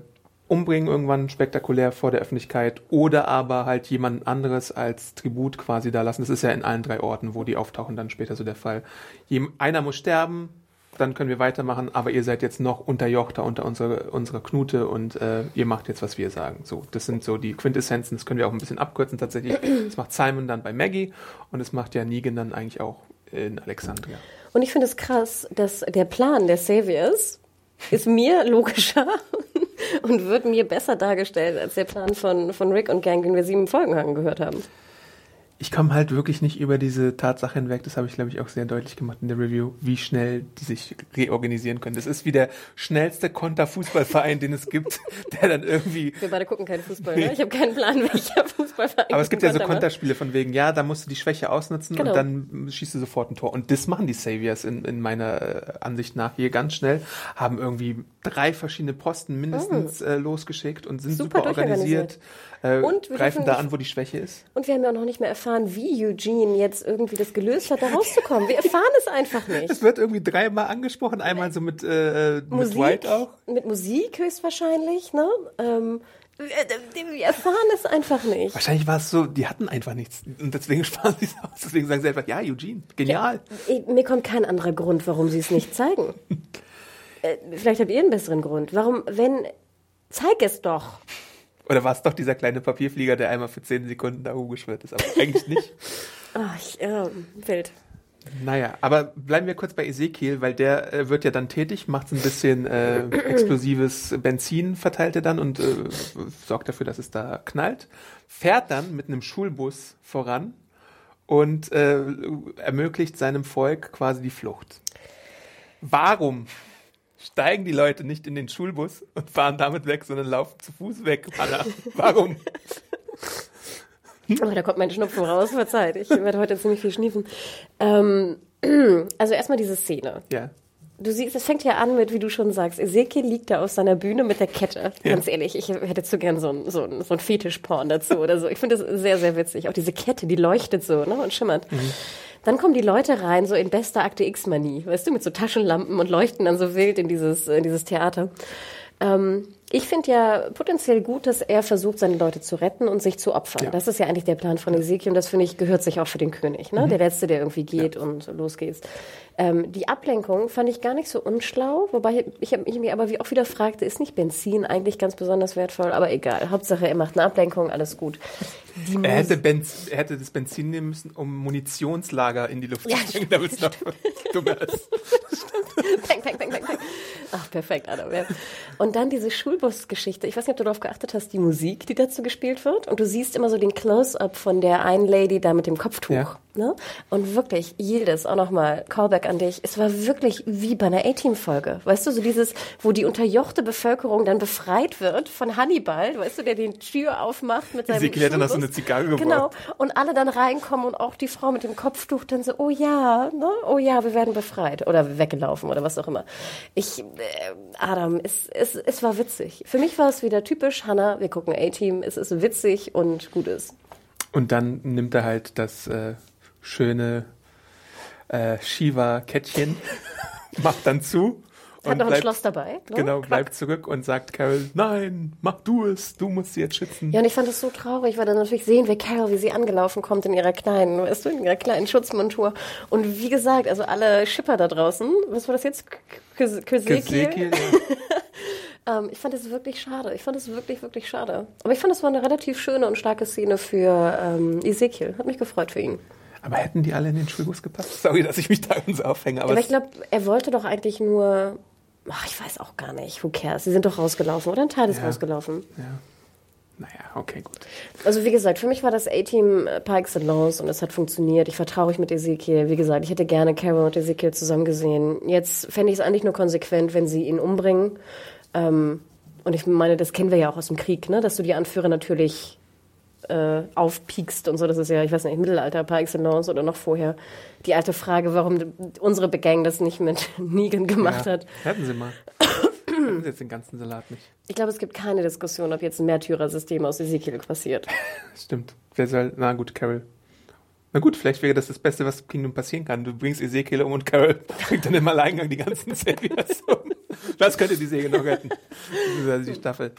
umbringen irgendwann spektakulär vor der Öffentlichkeit oder aber halt jemand anderes als Tribut quasi da lassen. Das ist ja in allen drei Orten, wo die auftauchen, dann später so der Fall. Jem, einer muss sterben, dann können wir weitermachen, aber ihr seid jetzt noch unterjochter unter unserer, unserer Knute und äh, ihr macht jetzt, was wir sagen. So, das sind so die Quintessenzen, das können wir auch ein bisschen abkürzen tatsächlich. Das macht Simon dann bei Maggie und es macht ja Negan dann eigentlich auch in Alexandria. Und ich finde es krass, dass der Plan der Saviors ist mir logischer und wird mir besser dargestellt als der Plan von, von Rick und Gang, den wir sieben Folgen lang gehört haben. Ich komme halt wirklich nicht über diese Tatsache hinweg, das habe ich glaube ich auch sehr deutlich gemacht in der Review, wie schnell die sich reorganisieren können. Das ist wie der schnellste Konterfußballverein, den es gibt, der dann irgendwie... Wir beide gucken keinen Fußball, ne? Ich habe keinen Plan, welcher Fußballverein. Aber es gibt ja so Konterspiele von wegen, ja, da musst du die Schwäche ausnutzen genau. und dann schießt du sofort ein Tor. Und das machen die Saviors in, in meiner äh, Ansicht nach hier ganz schnell, haben irgendwie drei verschiedene Posten mindestens oh. äh, losgeschickt und sind super, super organisiert, äh, und greifen da an, wo die Schwäche ist. Und wir haben ja auch noch nicht mehr erfahren, wie Eugene jetzt irgendwie das gelöst hat, da rauszukommen. Wir erfahren es einfach nicht. Es wird irgendwie dreimal angesprochen, einmal so mit, äh, Musik, mit White auch. Mit Musik höchstwahrscheinlich, ne? Ähm, wir erfahren es einfach nicht. Wahrscheinlich war es so, die hatten einfach nichts. Und deswegen sparen sie es aus. Deswegen sagen sie einfach, ja, Eugene, genial. Ja, mir kommt kein anderer Grund, warum sie es nicht zeigen. äh, vielleicht habt ihr einen besseren Grund. Warum, wenn, zeig es doch. Oder war es doch dieser kleine Papierflieger, der einmal für zehn Sekunden da hochgeschwirrt ist? Aber eigentlich nicht. Ach, ich, äh, wild. Naja, aber bleiben wir kurz bei Ezekiel, weil der äh, wird ja dann tätig, macht so ein bisschen äh, explosives Benzin, verteilt er dann und äh, sorgt dafür, dass es da knallt. Fährt dann mit einem Schulbus voran und äh, ermöglicht seinem Volk quasi die Flucht. Warum steigen die Leute nicht in den Schulbus und fahren damit weg, sondern laufen zu Fuß weg. Anna, warum? Aber da kommt mein Schnupfen raus, verzeiht. Ich werde heute ziemlich viel schniefen. Ähm, also erstmal diese Szene. Ja. Du siehst, es fängt ja an mit, wie du schon sagst, Ezekiel liegt da auf seiner Bühne mit der Kette. Ja. Ganz ehrlich, ich hätte zu gern so ein, so ein, so ein Fetischporn dazu oder so. Ich finde das sehr, sehr witzig. Auch diese Kette, die leuchtet so ne, und schimmert. Mhm. Dann kommen die Leute rein, so in bester Akte X-Manie, weißt du, mit so Taschenlampen und leuchten dann so wild in dieses, in dieses Theater. Ähm, ich finde ja potenziell gut, dass er versucht, seine Leute zu retten und sich zu opfern. Ja. Das ist ja eigentlich der Plan von Ezekiel und das finde ich gehört sich auch für den König, ne? Mhm. Der letzte, der irgendwie geht ja. und los geht's. Ähm, die Ablenkung fand ich gar nicht so unschlau, wobei ich, ich mir aber wie auch wieder fragte, ist nicht Benzin eigentlich ganz besonders wertvoll? Aber egal, Hauptsache er macht eine Ablenkung, alles gut. er hätte, Benz, er hätte das Benzin nehmen müssen, um Munitionslager in die Luft ja, zu bringen, damit es noch dummer ist. peng, peng, peng. Ach, perfekt, Adam. Ja. Und dann diese Schulbus-Geschichte. Ich weiß nicht, ob du darauf geachtet hast, die Musik, die dazu gespielt wird. Und du siehst immer so den Close-up von der einen Lady da mit dem Kopftuch. Ja. Ne? Und wirklich, Yildiz, auch nochmal, Callback an dich. Es war wirklich wie bei einer A-Team-Folge. Weißt du, so dieses, wo die unterjochte Bevölkerung dann befreit wird von Hannibal, weißt du, der die Tür aufmacht mit seinem Sie dann noch so eine Zigarre gebracht. Genau. Und alle dann reinkommen und auch die Frau mit dem Kopftuch dann so, oh ja, ne? oh ja, wir werden befreit. Oder weggelaufen oder was auch immer. Ich, äh, Adam, es, es, es war witzig. Für mich war es wieder typisch, Hannah, wir gucken A-Team, es ist witzig und gut ist. Und dann nimmt er halt das äh, schöne äh, Shiva-Kettchen, macht dann zu. Hat noch bleibt, ein Schloss dabei. Ne? Genau, Quack. bleibt zurück und sagt Carol, nein, mach du es, du musst sie jetzt schützen. Ja, und ich fand das so traurig, weil dann natürlich sehen wir Carol, wie sie angelaufen kommt in ihrer kleinen, weißt du, in ihrer kleinen Schutzmontur. Und wie gesagt, also alle Schipper da draußen, was war das jetzt? Kösekiel? Ja. ähm, ich fand es wirklich schade. Ich fand es wirklich, wirklich schade. Aber ich fand, es war eine relativ schöne und starke Szene für ähm, Ezekiel. Hat mich gefreut für ihn. Aber hätten die alle in den Schulbus gepasst? Sorry, dass ich mich da so aufhänge. Aber, aber ich glaube, er wollte doch eigentlich nur. Ach, ich weiß auch gar nicht. Who cares? Sie sind doch rausgelaufen, oder? Ein Teil ist ja. rausgelaufen. Ja. Naja, okay, gut. Also wie gesagt, für mich war das A-Team äh, par excellence und es hat funktioniert. Ich vertraue mich mit Ezekiel. Wie gesagt, ich hätte gerne Carol und Ezekiel zusammen gesehen. Jetzt fände ich es eigentlich nur konsequent, wenn sie ihn umbringen. Ähm, und ich meine, das kennen wir ja auch aus dem Krieg, ne? dass du die Anführer natürlich äh, aufpiekst und so. Das ist ja, ich weiß nicht, Mittelalter par excellence oder noch vorher. Die alte Frage, warum unsere Begang das nicht mit Negan gemacht ja, hat. Hätten sie mal. hätten sie jetzt den ganzen Salat nicht. Ich glaube, es gibt keine Diskussion, ob jetzt ein Märtyrersystem aus Ezekiel passiert. Stimmt. Wer soll, na gut, Carol. Na gut, vielleicht wäre das das Beste, was Kingdom passieren kann. Du bringst Ezekiel um und Carol bringt dann im Alleingang die ganzen Saviors um. Das könnte die Säge noch retten. die Staffel.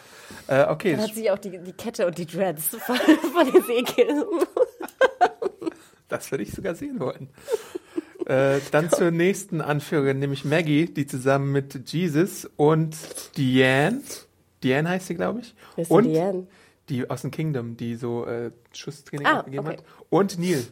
Äh, okay. Dann hat sie auch die, die Kette und die Dreads von, von Ezekiel. das würde ich sogar sehen wollen. Äh, dann zur nächsten Anführerin, nämlich Maggie, die zusammen mit Jesus und Diane, Diane heißt sie, glaube ich. Wer ist und Diane? Die aus dem Kingdom, die so äh, Schusstraining ah, gegeben okay. hat. Und Neil.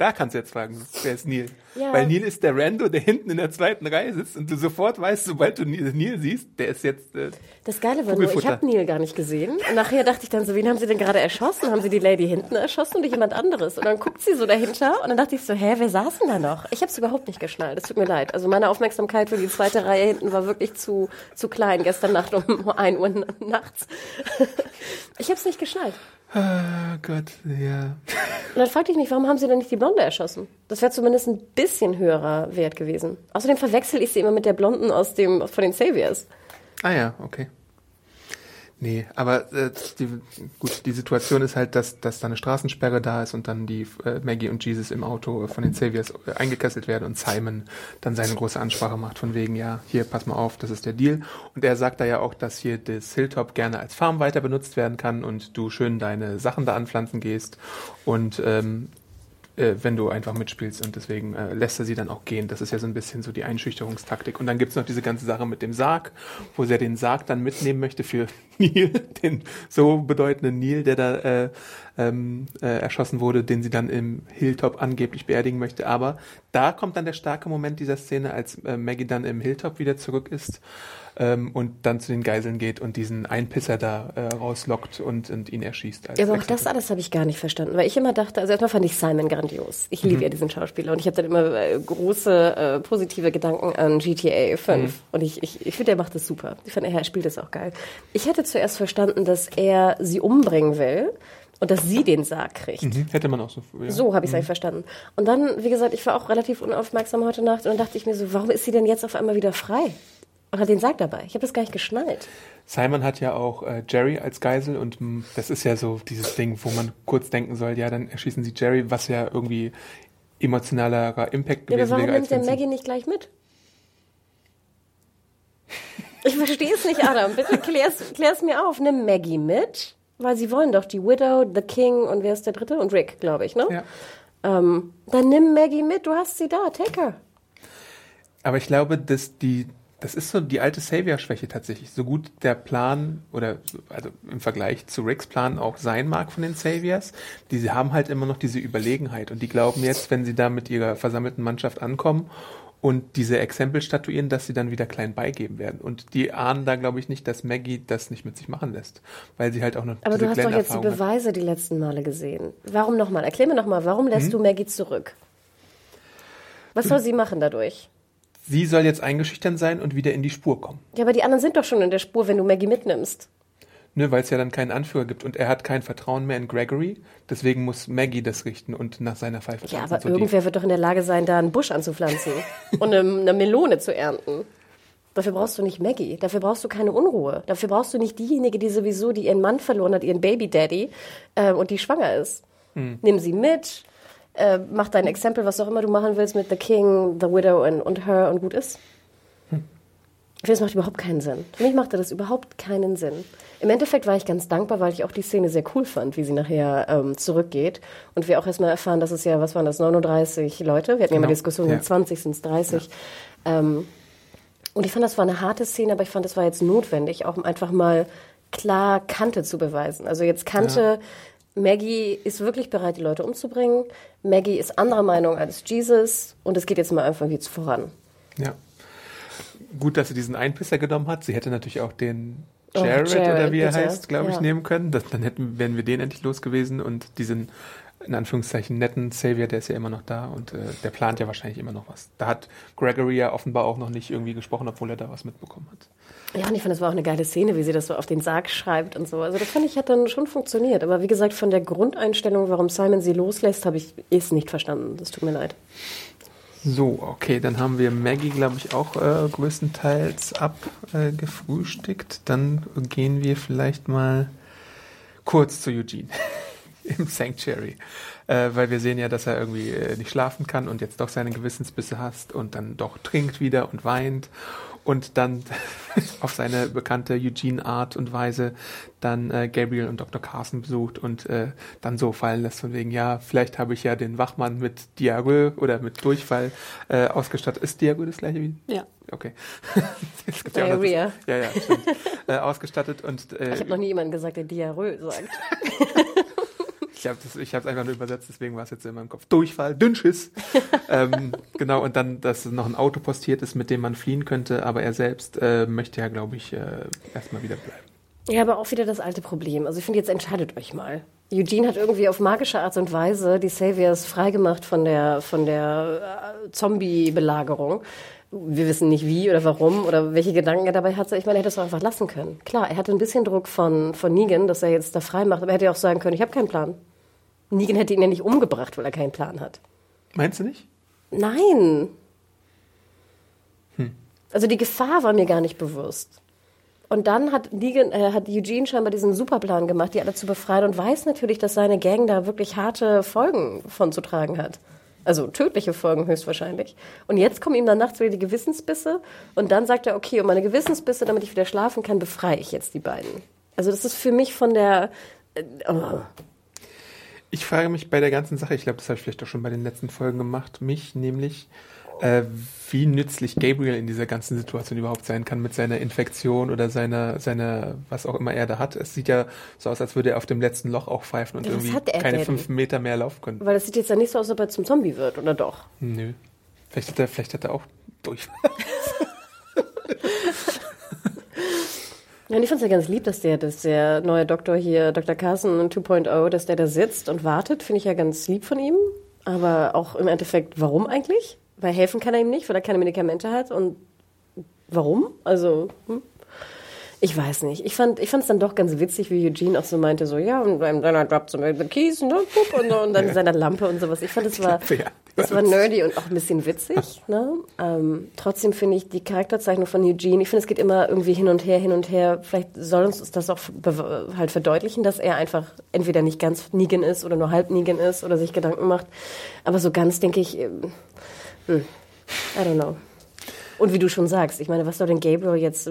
Da kannst du jetzt fragen, wer ist Neil? Ja. Weil Neil ist der Rando, der hinten in der zweiten Reihe sitzt und du sofort weißt, sobald du Neil, siehst, der ist jetzt. Äh, Das Geile war nur, ich habe Neil gar nicht gesehen. Und nachher dachte ich dann so, wen haben sie denn gerade erschossen? Haben sie die Lady hinten erschossen oder jemand anderes? Und dann guckt sie so dahinter und dann dachte ich so, hä, wer saß denn da noch? Ich habe es überhaupt nicht geschnallt. Es tut mir leid. Also meine Aufmerksamkeit für die zweite Reihe hinten war wirklich zu, zu klein gestern Nacht um 1 Uhr nachts. Ich habe es nicht geschnallt. Oh Gott, ja. Und dann fragte ich mich, warum haben sie denn nicht die Blonde erschossen? Das wäre zumindest ein bisschen höherer Wert gewesen. Außerdem verwechsel ich sie immer mit der Blonden aus dem, von den Saviors. Ah ja, okay. Nee, aber äh, die, gut, die Situation ist halt, dass, dass da eine Straßensperre da ist und dann die äh, Maggie und Jesus im Auto von den Saviors äh, eingekesselt werden und Simon dann seine große Ansprache macht von wegen, ja, hier, pass mal auf, das ist der Deal. Und er sagt da ja auch, dass hier das Hilltop gerne als Farm weiter benutzt werden kann und du schön deine Sachen da anpflanzen gehst und ähm, äh, wenn du einfach mitspielst und deswegen äh, lässt er sie dann auch gehen. Das ist ja so ein bisschen so die Einschüchterungstaktik. Und dann gibt's noch diese ganze Sache mit dem Sarg, wo sie ja den Sarg dann mitnehmen möchte für Neil, den so bedeutenden Neil, der da äh, ähm, äh, erschossen wurde, den sie dann im Hilltop angeblich beerdigen möchte. Aber da kommt dann der starke Moment dieser Szene, als äh, Maggie dann im Hilltop wieder zurück ist ähm, und dann zu den Geiseln geht und diesen Einpisser da äh, rauslockt und, und ihn erschießt. Ja, aber auch das alles habe ich gar nicht verstanden, weil ich immer dachte, also erstmal fand ich Simon grandios. Ich Mhm. liebe ja diesen Schauspieler und ich habe dann immer äh, große äh, positive Gedanken an GTA 5 Mhm. und ich, ich, ich finde, er macht das super. Ich finde, er spielt das auch geil. Ich hätte zuerst verstanden, dass er sie umbringen will und dass sie den Sarg kriegt. Mhm, hätte man auch so. Ja. So habe ich es eigentlich verstanden. Und dann, wie gesagt, ich war auch relativ unaufmerksam heute Nacht und dann dachte ich mir so, warum ist sie denn jetzt auf einmal wieder frei? Und hat den Sarg dabei. Ich habe das gar nicht geschnallt. Simon hat ja auch äh, Jerry als Geisel und mh, das ist ja so dieses Ding, wo man kurz denken soll, ja, dann erschießen sie Jerry, was ja irgendwie emotionalerer Impact Ja, aber gewesen warum wäre, nimmt als der Maggie nicht gleich mit? Ich verstehe es nicht, Adam. Bitte klär's, klär's mir auf. Nimm Maggie mit, weil sie wollen doch die Widow, The King und wer ist der dritte? Und Rick, glaube ich, ne? Ja. Ähm, dann nimm Maggie mit, du hast sie da, take her. Aber ich glaube, dass die, das ist so die alte Savior-Schwäche tatsächlich. So gut der Plan oder so- also im Vergleich zu Ricks Plan auch sein mag von den Saviors, die sie haben halt immer noch diese Überlegenheit und die glauben jetzt, wenn sie da mit ihrer versammelten Mannschaft ankommen und diese Exempel statuieren, dass sie dann wieder klein beigeben werden. Und die ahnen da, glaube ich, nicht, dass Maggie das nicht mit sich machen lässt, weil sie halt auch noch Aber diese du hast doch jetzt die Glenn-Erfahrung hat. Beweise die letzten Male gesehen. Warum nochmal? Erklär mir nochmal, warum lässt Hm? du Maggie zurück? Was soll sie machen dadurch? Sie soll jetzt eingeschüchtert sein und wieder in die Spur kommen. Ja, aber die anderen sind doch schon in der Spur, wenn du Maggie mitnimmst. Ne, weil es ja dann keinen Anführer gibt und er hat kein Vertrauen mehr in Gregory, deswegen muss Maggie das richten und nach seiner Pfeife Ja, aber So die- irgendwer wird doch in der Lage sein, da einen Busch anzupflanzen und eine, eine Melone zu ernten. Dafür brauchst du nicht Maggie. Dafür brauchst du keine Unruhe. Dafür brauchst du nicht diejenige, die sowieso die ihren Mann verloren hat, ihren Baby Daddy, äh, und die schwanger ist. Hm. Nimm sie mit, äh, mach dein Exempel, was auch immer du machen willst mit The King, The Widow und, und Her und gut ist. Ich finde, das macht überhaupt keinen Sinn. Für mich machte das überhaupt keinen Sinn. Im Endeffekt war ich ganz dankbar, weil ich auch die Szene sehr cool fand, wie sie nachher ähm, zurückgeht. Und wir auch erstmal erfahren, dass es ja, was waren das, 39 Leute? Wir hatten ja Genau. mal Diskussionen, Ja. mit 20 sind es 30. Ähm, und ich fand, das war eine harte Szene, aber ich fand, das war jetzt notwendig, auch um einfach mal klar Kante zu beweisen. Also jetzt Kante, Maggie ist wirklich bereit, die Leute umzubringen. Maggie ist anderer Meinung als Jesus. Und es geht jetzt mal einfach jetzt voran. Ja. Gut, dass sie diesen Einpisser genommen hat. Sie hätte natürlich auch den Oh, Jared, Jared, oder wie er bitte. heißt, glaube ich, Ja. nehmen können. Das, dann hätten, wären wir den endlich los gewesen und diesen, in Anführungszeichen, netten Savior, der ist ja immer noch da und äh, der plant ja wahrscheinlich immer noch was. Da hat Gregory ja offenbar auch noch nicht irgendwie gesprochen, obwohl er da was mitbekommen hat. Ja, und ich fand, das war auch eine geile Szene, wie sie das so auf den Sarg schreibt und so. Also das fand ich, hat dann schon funktioniert. Aber wie gesagt, von der Grundeinstellung, warum Simon sie loslässt, habe ich es nicht verstanden. Das tut mir leid. So, okay, dann haben wir Maggie, glaube ich, auch äh, größtenteils abgefrühstückt. Dann gehen wir vielleicht mal kurz zu Eugene im Sanctuary. Äh, weil wir sehen ja, dass er irgendwie äh, nicht schlafen kann und jetzt doch seine Gewissensbisse hasst und dann doch trinkt wieder und weint und dann auf seine bekannte Eugene-Art und Weise dann äh, Gabriel und Dr. Carson besucht und äh, dann so fallen lässt von wegen, ja, vielleicht habe ich ja den Wachmann mit Diarrhoe oder mit Durchfall äh, ausgestattet. Ist Diarrhoe das gleiche wie? Ja. Okay. Es gibt ja das- Diarrhea. Ja, ja, stimmt. äh, ausgestattet und äh, Ich habe noch nie jemanden gesagt, der Diarrhoe sagt. Ich habe es einfach nur übersetzt, deswegen war es jetzt in meinem Kopf. Durchfall, Dünnschiss. ähm, genau, und dann, dass noch ein Auto postiert ist, mit dem man fliehen könnte, aber er selbst äh, möchte ja, glaube ich, äh, erstmal wieder bleiben. Ja, aber auch wieder das alte Problem. Also ich finde, jetzt entscheidet euch mal. Eugene hat irgendwie auf magische Art und Weise die Saviors freigemacht von der, von der äh, Zombie-Belagerung. Wir wissen nicht wie oder warum oder welche Gedanken er dabei hatte. Ich meine, er hätte es doch einfach lassen können. Klar, er hatte ein bisschen Druck von, von Negan, dass er jetzt da frei macht, aber er hätte ja auch sagen können, ich habe keinen Plan. Negan hätte ihn ja nicht umgebracht, weil er keinen Plan hat. Meinst du nicht? Nein. Hm. Also die Gefahr war mir gar nicht bewusst. Und dann hat, Negan, äh, hat Eugene scheinbar diesen Superplan gemacht, die alle zu befreien und weiß natürlich, dass seine Gang da wirklich harte Folgen von zu tragen hat. Also tödliche Folgen höchstwahrscheinlich. Und jetzt kommen ihm dann nachts wieder die Gewissensbisse und dann sagt er, okay, um meine Gewissensbisse, damit ich wieder schlafen kann, befreie ich jetzt die beiden. Also das ist für mich von der... Äh, oh. Ich frage mich bei der ganzen Sache, ich glaube, das habe ich vielleicht auch schon bei den letzten Folgen gemacht, mich nämlich, äh, wie nützlich Gabriel in dieser ganzen Situation überhaupt sein kann mit seiner Infektion oder seiner, seiner, was auch immer er da hat. Es sieht ja so aus, als würde er auf dem letzten Loch auch pfeifen und Ja, irgendwie keine denn? fünf Meter mehr laufen können. Weil das sieht jetzt ja nicht so aus, als ob er zum Zombie wird, oder doch? Nö. Vielleicht hat er, vielleicht hat er auch durch. Ja, und ich fand es ja ganz lieb, dass der, dass der neue Doktor hier, Dr. Carson 2.0, dass der da sitzt und wartet. Finde ich ja ganz lieb von ihm. Aber auch im Endeffekt, warum eigentlich? Weil helfen kann er ihm nicht, weil er keine Medikamente hat. Und warum? Also, hm? Ich weiß nicht. Ich fand ich es dann doch ganz witzig, wie Eugene auch so meinte, so, ja, und dann droppt so mit keys ne, pup, und, so, und dann in seiner Lampe und sowas. Ich fand, es war, ja. das war nerdy und auch ein bisschen witzig. Ne? Ähm, trotzdem finde ich die Charakterzeichnung von Eugene, ich finde, es geht immer irgendwie hin und her, hin und her. Vielleicht soll uns das auch halt verdeutlichen, dass er einfach entweder nicht ganz Negan ist oder nur halb Negan ist oder sich Gedanken macht. Aber so ganz denke ich, ähm, hm, I don't know. Und wie du schon sagst, ich meine, was soll denn Gabriel jetzt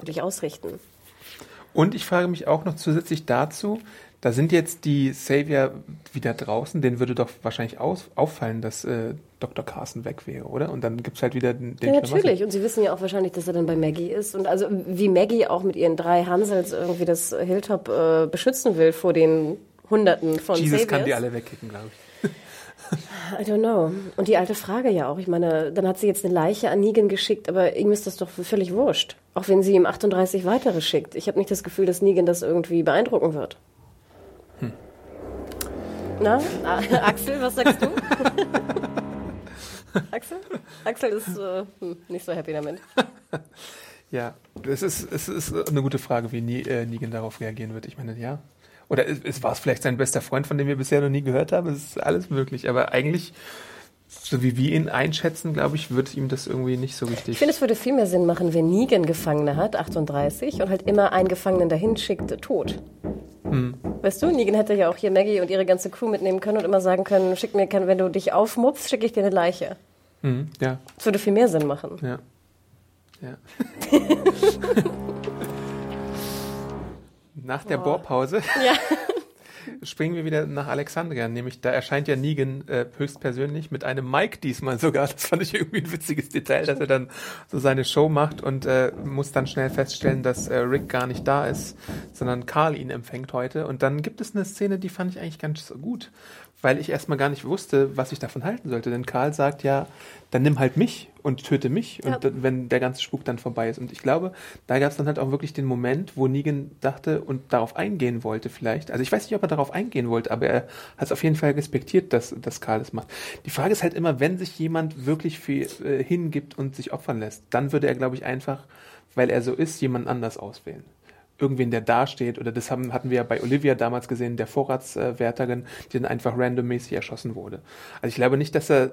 Wirklich ausrichten? Und ich frage mich auch noch zusätzlich dazu, da sind jetzt die Savior wieder draußen, denen würde doch wahrscheinlich aus, auffallen, dass äh, Dr. Carson weg wäre, oder? Und dann gibt's halt wieder den, den Ja, natürlich. Und sie wissen ja auch wahrscheinlich, dass er dann bei Maggie ist. Und also wie Maggie auch mit ihren drei Hansels irgendwie das Hilltop äh, beschützen will vor den Hunderten von Jesus kann die Saviors. alle wegkicken, glaube ich. I don't know. Und die alte Frage ja auch. Ich meine, dann hat sie jetzt eine Leiche an Negan geschickt, aber ihm ist das doch völlig wurscht. Auch wenn sie ihm 38 weitere schickt. Ich habe nicht das Gefühl, dass Negan das irgendwie beeindrucken wird. Hm. Na, Axel, was sagst du? Axel? Axel ist äh, hm, nicht so happy damit. Ja, es ist, es ist eine gute Frage, wie äh, Negan darauf reagieren wird. Ich meine, ja. Oder es, es war es vielleicht sein bester Freund, von dem wir bisher noch nie gehört haben. Es ist alles möglich. Aber eigentlich, so wie wir ihn einschätzen, glaube ich, wird ihm das irgendwie nicht so wichtig. Ich finde, es würde viel mehr Sinn machen, wenn Negan Gefangene hat, 38, und halt immer einen Gefangenen dahin schickt, tot. Weißt du, Negan hätte ja auch hier Maggie und ihre ganze Crew mitnehmen können und immer sagen können, schick mir, wenn du dich aufmupfst, schicke ich dir eine Leiche. Mhm, ja, Das würde viel mehr Sinn machen. ja. Ja. Nach der Bohrpause Ja. springen wir wieder nach Alexandria, nämlich da erscheint ja Negan äh, höchstpersönlich mit einem Mike diesmal sogar. Das fand ich irgendwie ein witziges Detail, dass er dann so seine Show macht und äh, muss dann schnell feststellen, dass äh, Rick gar nicht da ist, sondern Carl ihn empfängt heute. Und dann gibt es eine Szene, die fand ich eigentlich ganz gut, weil ich erstmal gar nicht wusste, was ich davon halten sollte. Denn Karl sagt ja, dann nimm halt mich und töte mich, und Ja. dann, wenn der ganze Spuk dann vorbei ist. Und ich glaube, da gab es dann halt auch wirklich den Moment, wo Negan dachte und darauf eingehen wollte vielleicht. Also ich weiß nicht, ob er darauf eingehen wollte, aber er hat es auf jeden Fall respektiert, dass, dass Karl es macht. Die Frage ist halt immer, wenn sich jemand wirklich für, äh, hingibt und sich opfern lässt, dann würde er, glaube ich, einfach, weil er so ist, jemand anders auswählen irgendwen, der dasteht, oder das haben, hatten wir ja bei Olivia damals gesehen, der Vorratswärterin, die dann einfach randommäßig erschossen wurde. Also ich glaube nicht, dass er,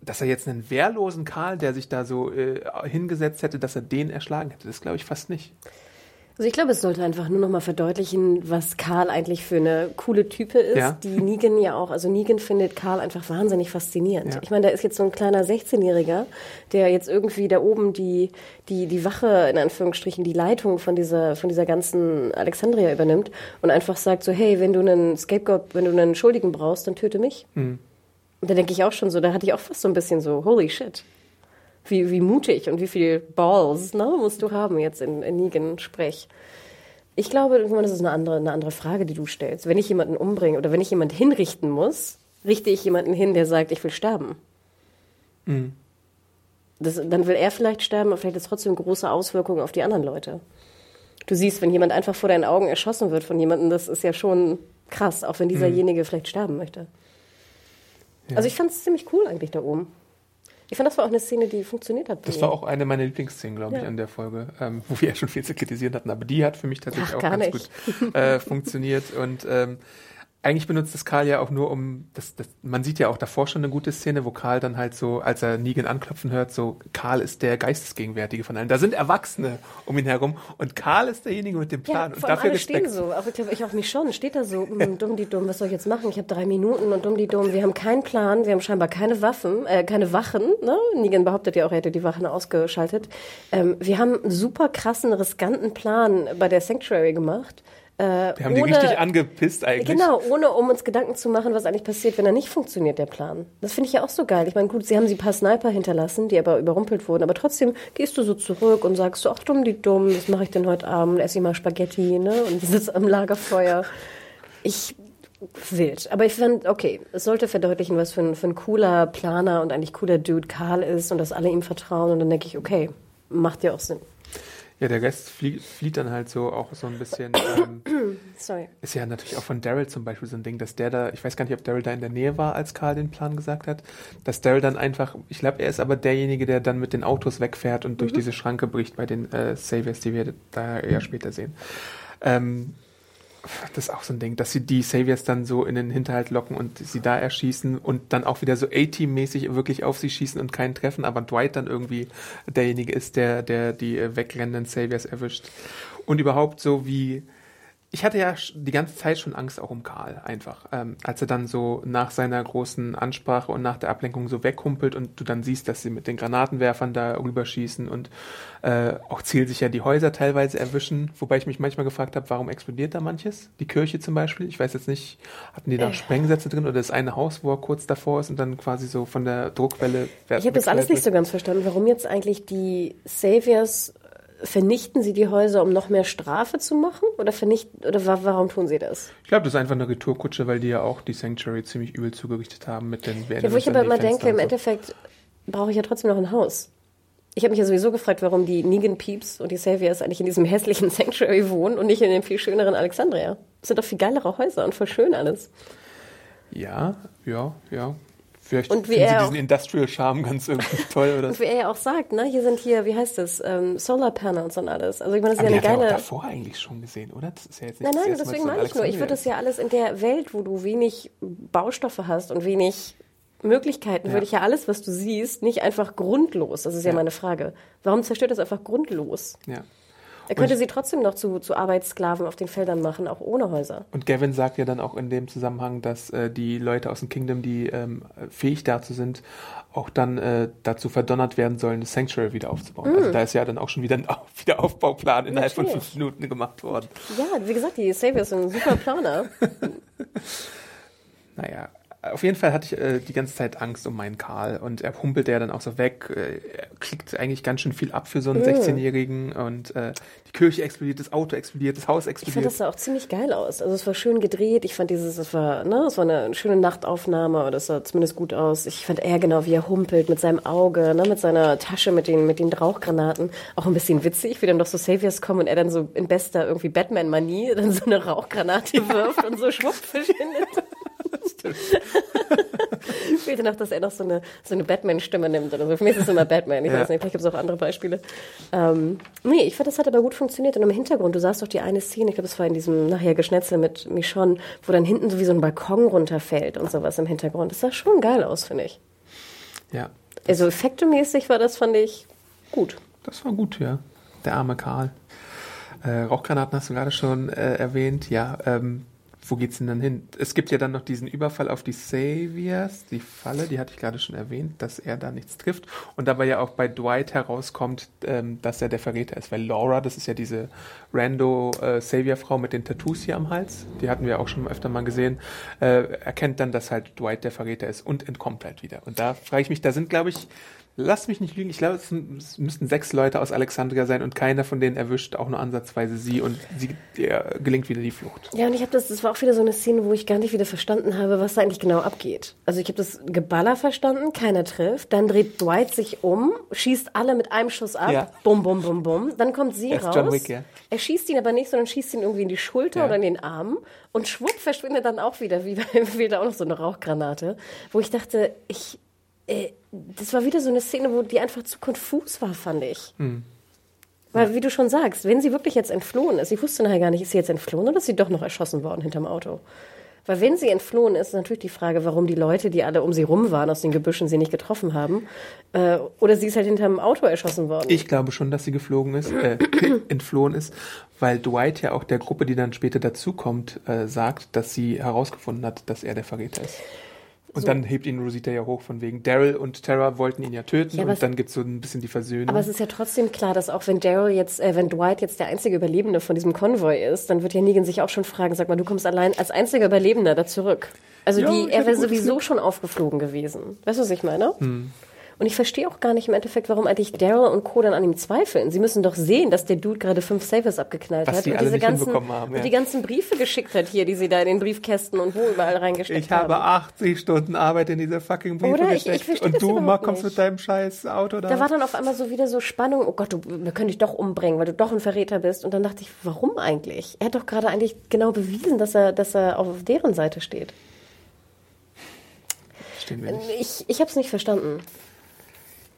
dass er jetzt einen wehrlosen Karl, der sich da so äh, hingesetzt hätte, dass er den erschlagen hätte. Das glaube ich fast nicht. Also ich glaube, es sollte einfach nur noch mal verdeutlichen, was Karl eigentlich für eine coole Type ist, Ja. die Negan ja auch, also Negan findet Karl einfach wahnsinnig faszinierend. Ja. Ich meine, da ist jetzt so ein kleiner 16-Jähriger, der jetzt irgendwie da oben die, die, die Wache, in Anführungsstrichen, die Leitung von dieser, von dieser ganzen Alexandria übernimmt und einfach sagt so, hey, wenn du einen Scapegoat, wenn du einen Schuldigen brauchst, dann töte mich. Und da denke ich auch schon so, da hatte ich auch fast so ein bisschen so, holy shit. Wie, wie mutig und wie viel Balls ne, musst du haben jetzt in, in Negan-Sprech. Ich glaube, das ist eine andere, eine andere Frage, die du stellst. Wenn ich jemanden umbringe oder wenn ich jemanden hinrichten muss, richte ich jemanden hin, der sagt, ich will sterben. Das, dann will er vielleicht sterben, aber vielleicht hat es trotzdem große Auswirkungen auf die anderen Leute. Du siehst, wenn jemand einfach vor deinen Augen erschossen wird von jemandem, das ist ja schon krass, auch wenn dieserjenige vielleicht sterben möchte. Also ich fand es ziemlich cool eigentlich da oben. Ich fand, das war auch eine Szene, die funktioniert hat. Das mir. war auch eine meiner Lieblingsszenen, glaube ich, Ja. an der Folge, ähm, wo wir ja schon viel zu kritisieren hatten. Aber die hat für mich tatsächlich Ach, auch ganz nicht. gut äh, funktioniert. Und ähm, eigentlich benutzt das Karl ja auch nur um, das, das, man sieht ja auch davor schon eine gute Szene, wo Karl dann halt so, als er Negan anklopfen hört, so, Karl ist der Geistesgegenwärtige von allen. Da sind Erwachsene um ihn herum und Karl ist derjenige mit dem Plan. Ja, und dafür alle stehen Respekt. so. Auch, ich glaube, ich auch mich schon. Steht da so, hm, dumm die dumm, was soll ich jetzt machen? Ich habe drei Minuten und dumm die dumm. Wir haben keinen Plan, wir haben scheinbar keine Waffen, äh, keine Wachen. Ne? Negan behauptet ja auch, er hätte die Wachen ausgeschaltet. Ähm, wir haben einen super krassen, riskanten Plan bei der Sanctuary gemacht. Äh, Wir haben die richtig angepisst eigentlich. Genau, ohne um uns Gedanken zu machen, was eigentlich passiert, wenn er nicht funktioniert, der Plan. Das finde ich ja auch so geil. Ich meine, gut, sie haben sie ein paar Sniper hinterlassen, die aber überrumpelt wurden, aber trotzdem gehst du so zurück und sagst so, ach dumm, die dumm, was mache ich denn heute Abend? Esse ich mal Spaghetti, ne? Und sitze am Lagerfeuer. Ich wild. Aber ich fand, okay, es sollte verdeutlichen, was für ein, für ein cooler Planer und eigentlich cooler Dude Karl ist und dass alle ihm vertrauen. Und dann denke ich, okay, macht ja auch Sinn. Ja, der Rest flieht, flieht dann halt so auch so ein bisschen. Ähm, Sorry. Ist ja natürlich auch von Daryl zum Beispiel so ein Ding, dass der da, ich weiß gar nicht, ob Daryl da in der Nähe war, als Karl den Plan gesagt hat, dass Daryl dann einfach, ich glaube, er ist aber derjenige, der dann mit den Autos wegfährt und durch diese Schranke bricht bei den äh, Saviors, die wir da eher später sehen. Ähm, das ist auch so ein Ding, dass sie die Saviors dann so in den Hinterhalt locken und sie da erschießen und dann auch wieder so A-Team-mäßig wirklich auf sie schießen und keinen treffen, aber Dwight dann irgendwie derjenige ist, der, der die äh, wegrennenden Saviors erwischt. Und überhaupt so wie, ich hatte ja die ganze Zeit schon Angst auch um Karl, einfach. Ähm, als er dann so nach seiner großen Ansprache und nach der Ablenkung so weghumpelt und du dann siehst, dass sie mit den Granatenwerfern da rüberschießen und äh, auch zielsicher die Häuser teilweise erwischen. Wobei ich mich manchmal gefragt habe, warum explodiert da manches? Die Kirche zum Beispiel. Ich weiß jetzt nicht, hatten die da Äh. Sprengsätze drin oder das eine Haus, wo er kurz davor ist und dann quasi so von der Druckwelle Ich habe das alles nicht so ganz verstanden, warum jetzt eigentlich die Saviors vernichten sie die Häuser, um noch mehr Strafe zu machen? Oder vernichten oder wa warum tun sie das? Ich glaube, das ist einfach eine Retourkutsche, weil die ja auch die Sanctuary ziemlich übel zugerichtet haben mit den Ja, wo ich aber immer denke, im Endeffekt brauche ich ja trotzdem noch ein Haus. Ich habe mich ja sowieso gefragt, warum die Negan Peeps und die Saviors eigentlich in diesem hässlichen Sanctuary wohnen und nicht in dem viel schöneren Alexandria. Das sind doch viel geilere Häuser und voll schön alles. Ja, ja, ja. Vielleicht Und wie finden sie er diesen Industrial-Charme ganz irgendwie toll. Oder Und wie er ja auch sagt, ne, hier sind hier, wie heißt das, ähm, Solar Panels und alles. Also ich meine, das ist Aber ja eine er geile. davor eigentlich schon gesehen, oder? Das ist ja jetzt nicht Nein, das nein, Mal, deswegen meine ich nur. Ich würde das ja alles in der Welt, wo du wenig Baustoffe hast und wenig Möglichkeiten, Ja. würde ich ja alles, was du siehst, nicht einfach grundlos. Das ist ja, Ja. meine Frage. Warum zerstört das einfach grundlos? Ja. Er könnte Und- sie trotzdem noch zu, zu Arbeitssklaven auf den Feldern machen, auch ohne Häuser. Und Gavin sagt ja dann auch in dem Zusammenhang, dass äh, die Leute aus dem Kingdom, die ähm, fähig dazu sind, auch dann äh, dazu verdonnert werden sollen, das Sanctuary wieder aufzubauen. Also da ist ja dann auch schon wieder ein Au- Wiederaufbauplan innerhalb von Mm. Natürlich. fünf Minuten gemacht worden. Ja, wie gesagt, die Saviors sind ein super Planer. Naja, auf jeden Fall hatte ich äh, die ganze Zeit Angst um meinen Karl und er humpelt ja dann auch so weg. Äh, er klickt eigentlich ganz schön viel ab für so einen 16-Jährigen und äh, die Kirche explodiert, das Auto explodiert, das Haus Ich fand explodiert. das sah auch ziemlich geil aus. Also es war schön gedreht. Ich fand dieses, es war, ne, es war eine schöne Nachtaufnahme oder es sah zumindest gut aus. Ich fand er genau, wie er humpelt mit seinem Auge, ne, mit seiner Tasche, mit den, mit den Rauchgranaten. Auch ein bisschen witzig, wie dann doch so Saviors kommen und er dann so in bester irgendwie Batman-Manie dann so eine Rauchgranate wirft und so schwupp verschwindet. Fehlte noch, dass er noch so eine, so eine Batman-Stimme nimmt oder so. Für mich ist es immer Batman. Ich Ja. weiß nicht, vielleicht gibt es auch andere Beispiele. Ähm, nee, ich fand, das hat aber gut funktioniert. Und im Hintergrund, du sahst doch die eine Szene, ich glaube, das war in diesem nachher Geschnetzel mit Michonne, wo dann hinten so wie so ein Balkon runterfällt und sowas im Hintergrund. Das sah schon geil aus, finde ich. Ja, Also effektemäßig war das, fand ich, gut. das war gut, ja. Der arme Karl. Äh, Rauchgranaten hast du gerade schon äh, erwähnt. Ja, ähm, wo geht's denn dann hin? Es gibt ja dann noch diesen Überfall auf die Saviors, die Falle, die hatte ich gerade schon erwähnt, dass er da nichts trifft. Und dabei ja auch bei Dwight herauskommt, ähm, dass er der Verräter ist. Weil Laura, das ist ja diese Rando äh, Savior-Frau mit den Tattoos hier am Hals, die hatten wir auch schon öfter mal gesehen, äh, erkennt dann, dass halt Dwight der Verräter ist und entkommt halt wieder. Und da frage ich mich, da sind, glaube ich, Lass mich nicht lügen, ich glaube, es, es, müssten sechs Leute aus Alexandria sein und keiner von denen erwischt auch nur ansatzweise sie und sie ihr gelingt wieder die Flucht. Ja, und ich habe das, das war auch wieder so eine Szene, wo ich gar nicht wieder verstanden habe, was da eigentlich genau abgeht. Also ich habe das Geballer verstanden, keiner trifft, dann dreht Dwight sich um, schießt alle mit einem Schuss ab, ja. bum, bum, bum, bum, dann kommt sie raus. John Wick, ja. Er schießt ihn aber nicht, sondern schießt ihn irgendwie in die Schulter ja. oder in den Arm und schwupp verschwindet dann auch wieder, wie bei wieder auch noch so eine Rauchgranate, wo ich dachte, ich äh, das war wieder so eine Szene, wo die einfach zu konfus war, fand ich. Hm. Weil, wie du schon sagst, wenn sie wirklich jetzt entflohen ist, ich wusste nachher gar nicht, ist sie jetzt entflohen oder ist sie doch noch erschossen worden hinterm Auto? Weil wenn sie entflohen ist, ist natürlich die Frage, warum die Leute, die alle um sie rum waren, aus den Gebüschen sie nicht getroffen haben. Äh, oder sie ist halt hinterm Auto erschossen worden. Ich glaube schon, dass sie geflogen ist, äh, entflohen ist, weil Dwight ja auch der Gruppe, die dann später dazukommt, äh, sagt, dass sie herausgefunden hat, dass er der Verräter ist. Und so. dann hebt ihn Rosita ja hoch von wegen Daryl und Tara wollten ihn ja töten ja, und dann gibt es so ein bisschen die Versöhnung. Aber es ist ja trotzdem klar, dass auch wenn Daryl jetzt, äh, wenn Dwight jetzt der einzige Überlebende von diesem Konvoi ist, dann wird ja Negan sich auch schon fragen, sag mal, du kommst allein als einziger Überlebender da zurück. Also ja, die, er wäre sowieso Glück. schon aufgeflogen gewesen. Weißt du, was ich meine? Hm. Und ich verstehe auch gar nicht im Endeffekt, warum eigentlich Daryl und Co. dann an ihm zweifeln. Sie müssen doch sehen, dass der Dude gerade fünf Savers abgeknallt Was hat und diese ganzen, haben, ja. die ganzen Briefe geschickt hat hier, die sie da in den Briefkästen und wo überall reingesteckt ich haben. Ich habe 80 Stunden Arbeit in diese fucking Briefe Oder? gesteckt. Ich, ich und du mal kommst mit deinem scheiß Auto da. Da war dann auf einmal so wieder so Spannung, oh Gott, du, wir können dich doch umbringen, weil du doch ein Verräter bist. Und dann dachte ich, warum eigentlich? Er hat doch gerade eigentlich genau bewiesen, dass er, dass er auf deren Seite steht. Nicht. Ich, ich habe es nicht verstanden.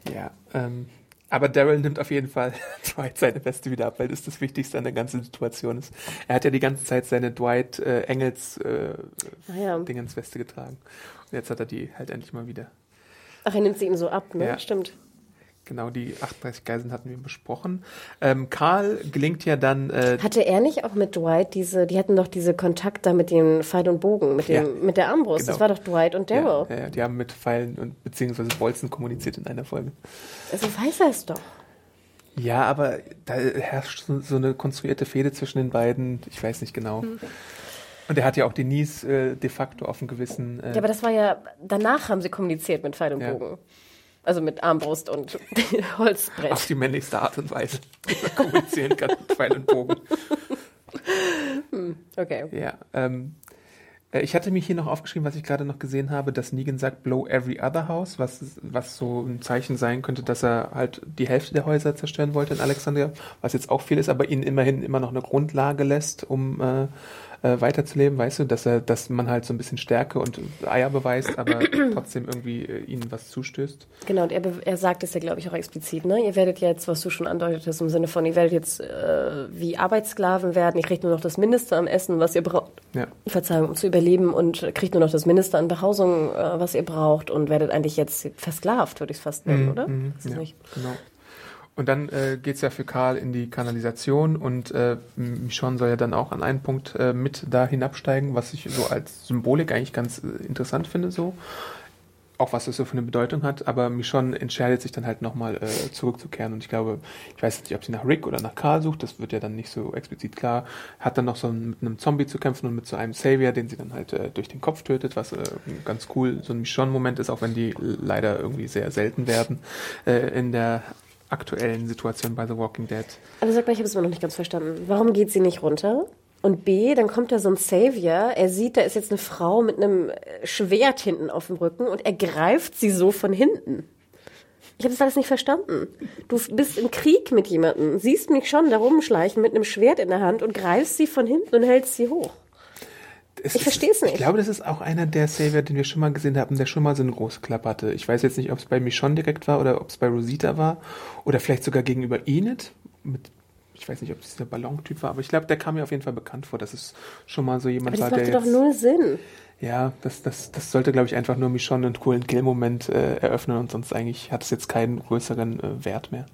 Ja, ähm, aber Daryl nimmt auf jeden Fall Dwight seine Weste wieder ab, weil das das Wichtigste an der ganzen Situation ist. Er hat ja die ganze Zeit seine Dwight äh, Engels äh, ah, ja. Dingens Weste getragen. Und jetzt hat er die halt endlich mal wieder. Ach, er nimmt sie ihm so ab, ne? Ja. Stimmt. Genau, die 38 Geiseln hatten wir besprochen. Ähm, Karl gelingt ja dann. Äh, Hatte er nicht auch mit Dwight diese, die hatten doch diese Kontakt da mit dem Pfeil und Bogen, mit, dem, ja, mit der Armbrust. Genau. Das war doch Dwight und Daryl. Ja, ja, die haben mit Pfeilen und beziehungsweise Bolzen kommuniziert in einer Folge. Also weiß er es doch. Ja, aber da herrscht so, so, eine konstruierte Fehde zwischen den beiden. Ich weiß nicht genau. Hm. Und er hat ja auch Denise äh, de facto auf dem Gewissen. Äh, ja, aber das war ja, danach haben sie kommuniziert mit Pfeil und Bogen. Also mit Armbrust und Holzbrett. Auf die männlichste Art und Weise, wie man kommunizieren kann mit Pfeil und Bogen. Hm, okay. Ja, ähm, äh, ich hatte mich hier noch aufgeschrieben, was ich gerade noch gesehen habe, dass Negan sagt, blow every other house, was, was so ein Zeichen sein könnte, dass er halt die Hälfte der Häuser zerstören wollte in Alexandria, was jetzt auch viel ist, aber ihnen immerhin immer noch eine Grundlage lässt, um äh, äh, weiterzuleben, weißt du, dass er, dass man halt so ein bisschen Stärke und Eier beweist, aber trotzdem irgendwie äh, ihnen was zustößt. Genau, und er, er sagt es ja, glaube ich, auch explizit, ne? Ihr werdet jetzt, was du schon andeutetest, im Sinne von, ihr werdet jetzt äh, wie Arbeitssklaven werden, ihr kriegt nur noch das Mindeste am Essen, was ihr braucht. Ja. Verzeihung, um zu überleben und kriegt nur noch das Mindeste an Behausung, äh, was ihr braucht und werdet eigentlich jetzt versklavt, würde ich es fast nennen, mhm, oder? Mhm, ja, genau. Und dann äh, geht es ja für Karl in die Kanalisation und äh, Michonne soll ja dann auch an einen Punkt äh, mit da hinabsteigen, was ich so als Symbolik eigentlich ganz äh, interessant finde, so. Auch was das so für eine Bedeutung hat, aber Michonne entscheidet sich dann halt nochmal äh, zurückzukehren und ich glaube, ich weiß nicht, ob sie nach Rick oder nach Karl sucht, das wird ja dann nicht so explizit klar, hat dann noch so mit einem Zombie zu kämpfen und mit so einem Savior, den sie dann halt äh, durch den Kopf tötet, was äh, ganz cool so ein Michonne-Moment ist, auch wenn die leider irgendwie sehr selten werden äh, in der aktuellen Situation bei The Walking Dead. Aber sag mal, ich habe es immer noch nicht ganz verstanden. Warum geht sie nicht runter? Und B, dann kommt da so ein Savior, er sieht, da ist jetzt eine Frau mit einem Schwert hinten auf dem Rücken und er greift sie so von hinten. Ich habe das alles nicht verstanden. Du bist im Krieg mit jemandem, siehst mich schon da rumschleichen mit einem Schwert in der Hand und greifst sie von hinten und hältst sie hoch ich verstehe es nicht. Ich glaube, das ist auch einer der Savior, den wir schon mal gesehen haben, der schon mal so eine große Klappe hatte. Ich weiß jetzt nicht, ob es bei Michonne direkt war oder ob es bei Rosita war oder vielleicht sogar gegenüber Enid. Mit, ich weiß nicht, ob es der Ballontyp war, aber ich glaube, der kam mir auf jeden Fall bekannt vor, dass es schon mal so jemand aber war, der. Das macht doch null Sinn. Ja, das, das, das sollte, glaube ich, einfach nur Michonne einen coolen Kill-Moment äh, eröffnen und sonst eigentlich hat es jetzt keinen größeren äh, Wert mehr.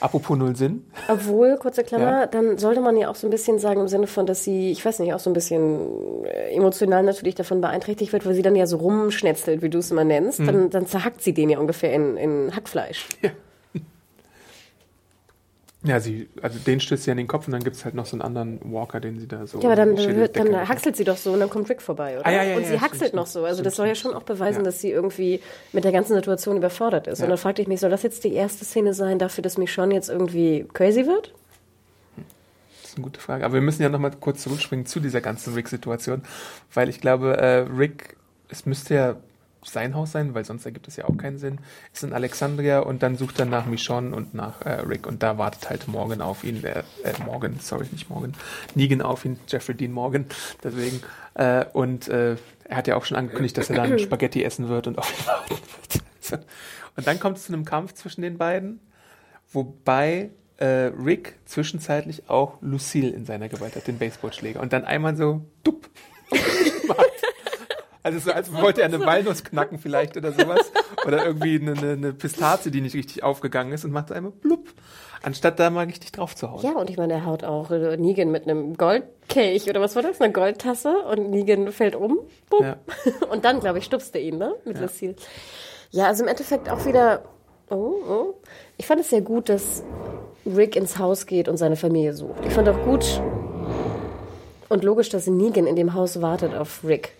Apropos null Sinn. Obwohl, kurze Klammer, Ja. dann sollte man ja auch so ein bisschen sagen, im Sinne von, dass sie, ich weiß nicht, auch so ein bisschen äh, emotional natürlich davon beeinträchtigt wird, weil sie dann ja so rumschnetzelt, wie du es immer nennst. Mhm. Dann, dann zerhackt sie den ja ungefähr in, in Hackfleisch. Ja, sie, also den stößt sie an den Kopf und dann gibt's halt noch so einen anderen Walker, den sie da so. Ja, aber dann, dann hackselt sie doch so und dann kommt Rick vorbei, oder? Ah, ja, ja, und ja, sie hackselt stimmt. noch so. Also Stimmt, das soll ja schon auch beweisen, Ja. dass sie irgendwie mit der ganzen Situation überfordert ist. Ja. Und dann fragte ich mich, soll das jetzt die erste Szene sein dafür, dass Michonne jetzt irgendwie crazy wird? Das ist eine gute Frage. Aber wir müssen ja noch mal kurz zurückspringen zu dieser ganzen Rick-Situation, weil ich glaube, äh, Rick, es müsste ja sein Haus sein, weil sonst ergibt es ja auch keinen Sinn, ist in Alexandria und dann sucht er nach Michonne und nach äh, Rick und da wartet halt Morgan auf ihn, äh, äh, Morgan, sorry, nicht Morgan, Negan auf ihn, Jeffrey Dean Morgan, deswegen äh, und äh, er hat ja auch schon angekündigt, dass er dann Spaghetti essen wird und auf ihn warten wird. So. Und dann kommt es zu einem Kampf zwischen den beiden, wobei äh, Rick zwischenzeitlich auch Lucille in seiner Gewalt hat, den Baseballschläger. Und dann einmal so, dupp. macht. Also so, als wollte er eine Walnuss knacken vielleicht oder sowas. Oder irgendwie eine, eine, eine Pistazie, die nicht richtig aufgegangen ist und macht einmal blub. Anstatt da mal richtig drauf zu hauen. Ja, und ich meine, er haut auch äh, Negan mit einem Goldkelch oder was war das? Eine Goldtasse und Negan fällt um. Bup. Ja. Und dann, glaube ich, stupst er ihn, ne? Mit Lucille. Ja, also im Endeffekt auch wieder. Oh, oh. Ich fand es sehr gut, dass Rick ins Haus geht und seine Familie sucht. Ich fand auch gut und logisch, dass Negan in dem Haus wartet auf Rick.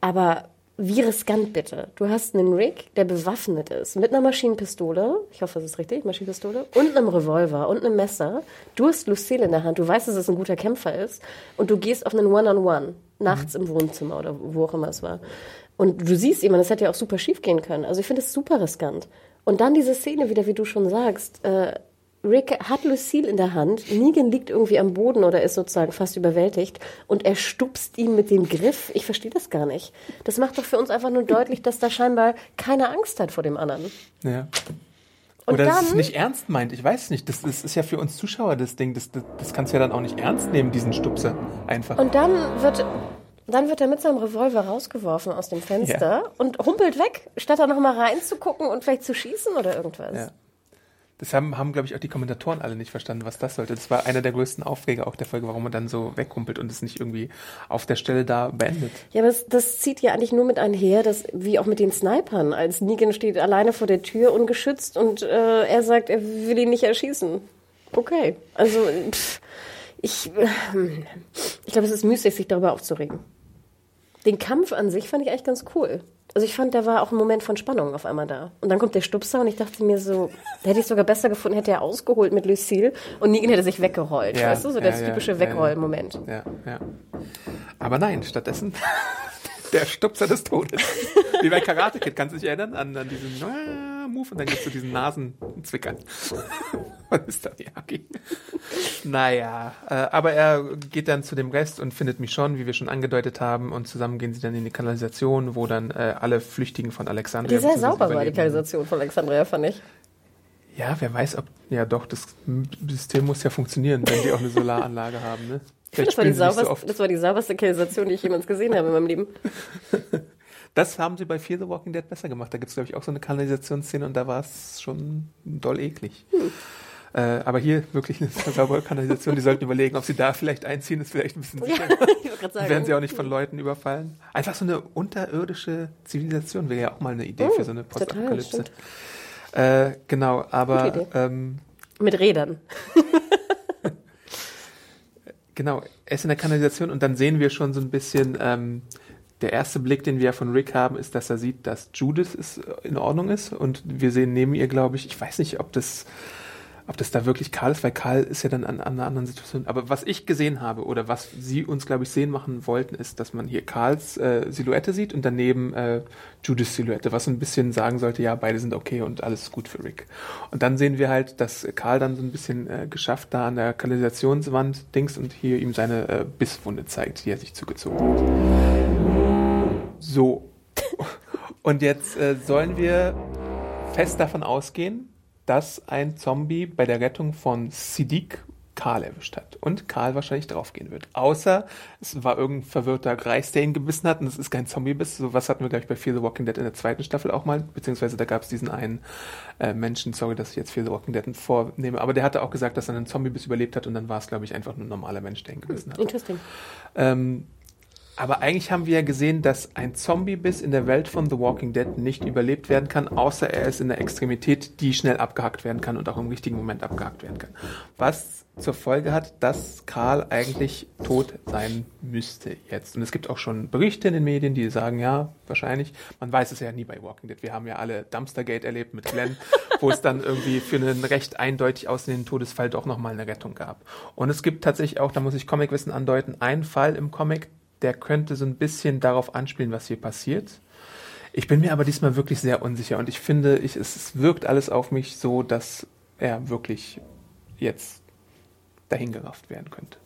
Aber wie riskant bitte? Du hast einen Rick, der bewaffnet ist, mit einer Maschinenpistole, ich hoffe, das ist richtig, Maschinenpistole, und einem Revolver und einem Messer. Du hast Lucille in der Hand, du weißt, dass es ein guter Kämpfer ist, und du gehst auf einen One-on-One, nachts im Wohnzimmer oder wo auch immer es war. Und du siehst jemanden, das hätte ja auch super schief gehen können. Also ich finde es super riskant. Und dann diese Szene wieder, wie du schon sagst, äh, Rick hat Lucille in der Hand, Negan liegt irgendwie am Boden oder ist sozusagen fast überwältigt und er stupst ihn mit dem Griff. Ich verstehe das gar nicht. Das macht doch für uns einfach nur deutlich, dass da scheinbar keine Angst hat vor dem anderen. Ja. Und Oder dass es dann- nicht ernst meint. Ich weiß nicht. Das, das ist ja für uns Zuschauer das Ding. Das, das, das kannst du ja dann auch nicht ernst nehmen, diesen Stupser. Einfach. Und dann wird, dann wird er mit seinem Revolver rausgeworfen aus dem Fenster und humpelt weg, statt da nochmal reinzugucken und vielleicht zu schießen oder irgendwas. Ja. Das haben, haben glaube ich, auch die Kommentatoren alle nicht verstanden, was das sollte. Das war einer der größten Aufreger auch der Folge, warum man dann so wegkumpelt und es nicht irgendwie auf der Stelle da beendet. Ja, aber das, das zieht ja eigentlich nur mit einher, dass, wie auch mit den Snipern, als Negan steht alleine vor der Tür ungeschützt und äh, er sagt, er will ihn nicht erschießen. Okay. Also, pff, ich, äh, ich glaube, es ist müßig, sich darüber aufzuregen. Den Kampf an sich fand ich eigentlich ganz cool. Also ich fand, da war auch ein Moment von Spannung auf einmal da. Und dann kommt der Stupser und ich dachte mir so, da hätte ich sogar besser gefunden, hätte er ausgeholt mit Lucille und Negan hätte sich weggerollt. Ja, weißt du, so der ja, ja, typische ja, Wegroll-Moment. Ja, ja. Aber nein, stattdessen der Stupser des Todes. Wie bei Karate Kid, kannst du dich erinnern an, an diesen Move und dann gibst du diesen Nasenzwickern. Und ist dann Miyagi. Naja, äh, aber er geht dann zu dem Rest und findet mich schon, wie wir schon angedeutet haben, und zusammen gehen sie dann in die Kanalisation, wo dann äh, alle Flüchtigen von Alexandria Die sehr sauber war, die Kanalisation von Alexandria, fand ich. Ja, wer weiß, ob. Ja, doch, das System muss ja funktionieren, wenn die auch eine Solaranlage haben, ne? Das war, so sauberste, oft. das war die sauberste Kanalisation, die ich jemals gesehen habe in meinem Leben. Das haben sie bei Fear the Walking Dead besser gemacht. Da gibt es, glaube ich, auch so eine Kanalisationsszene und da war es schon doll eklig. Hm. Äh, aber hier wirklich eine saubere Kanalisation. Die sollten überlegen, ob sie da vielleicht einziehen, ist vielleicht ein bisschen sicher. sagen. Werden sie auch nicht von Leuten überfallen. Einfach so eine unterirdische Zivilisation wäre ja auch mal eine Idee Oh, für so eine Postapokalypse. Äh, genau, aber ähm, Mit Rädern. Genau, er ist in der Kanalisation und dann sehen wir schon so ein bisschen, ähm, der erste Blick, den wir von Rick haben, ist, dass er sieht, dass Judith ist, äh, in Ordnung ist und wir sehen neben ihr, glaube ich, ich weiß nicht, ob das, ob das da wirklich Karl ist, weil Karl ist ja dann an, an einer anderen Situation. Aber was ich gesehen habe oder was sie uns, glaube ich, sehen machen wollten, ist, dass man hier Karls äh, Silhouette sieht und daneben äh, Judiths Silhouette, was so ein bisschen sagen sollte, ja, beide sind okay und alles gut für Rick. Und dann sehen wir halt, dass Karl dann so ein bisschen äh, geschafft da an der Kanalisationswand dings und hier ihm seine äh, Bisswunde zeigt, die er sich zugezogen hat. So. Und jetzt äh, sollen wir fest davon ausgehen, dass ein Zombie bei der Rettung von Siddiq Karl erwischt hat und Karl wahrscheinlich draufgehen wird. Außer es war irgendein verwirrter Greis, der ihn gebissen hat und es ist kein Zombie-Biss. So was hatten wir, glaube ich, bei Fear the Walking Dead in der zweiten Staffel auch mal, beziehungsweise da gab es diesen einen äh, Menschen, sorry, dass ich jetzt Fear the Walking Dead vornehme, aber der hatte auch gesagt, dass er einen Zombie-Biss überlebt hat und dann war es, glaube ich, einfach nur ein normaler Mensch, der ihn gebissen hat. Interesting. Ähm, aber eigentlich haben wir ja gesehen, dass ein Zombie-Biss in der Welt von The Walking Dead nicht überlebt werden kann, außer er ist in der Extremität, die schnell abgehackt werden kann und auch im richtigen Moment abgehackt werden kann. Was zur Folge hat, dass Karl eigentlich tot sein müsste jetzt. Und es gibt auch schon Berichte in den Medien, die sagen, ja, wahrscheinlich. Man weiß es ja nie bei Walking Dead. Wir haben ja alle Dumpstergate erlebt mit Glenn, wo es dann irgendwie für einen recht eindeutig aussehenden Todesfall doch nochmal eine Rettung gab. Und es gibt tatsächlich auch, da muss ich Comicwissen andeuten, einen Fall im Comic, der könnte so ein bisschen darauf anspielen, was hier passiert. Ich bin mir aber diesmal wirklich sehr unsicher und ich finde, ich, es, wirkt alles auf mich so, dass er wirklich jetzt dahingerafft werden könnte.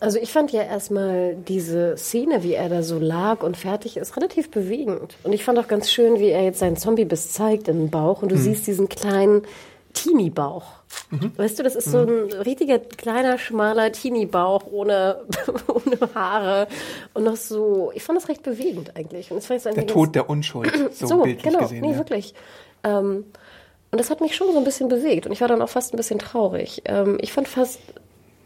Also ich fand ja erstmal diese Szene, wie er da so lag und fertig ist, relativ bewegend. Und ich fand auch ganz schön, wie er jetzt seinen Zombie-Biss zeigt in den Bauch und du mhm. siehst diesen kleinen Teenie-Bauch. Mhm. Weißt du, das ist mhm. so ein richtiger kleiner, schmaler Teenie-Bauch ohne, ohne Haare und noch so, ich fand das recht bewegend eigentlich. Und das fand der Tod der Unschuld, so, so bildlich genau, gesehen. Nee, ja. wirklich. Ähm, und das hat mich schon so ein bisschen bewegt und ich war dann auch fast ein bisschen traurig. Ähm, ich fand fast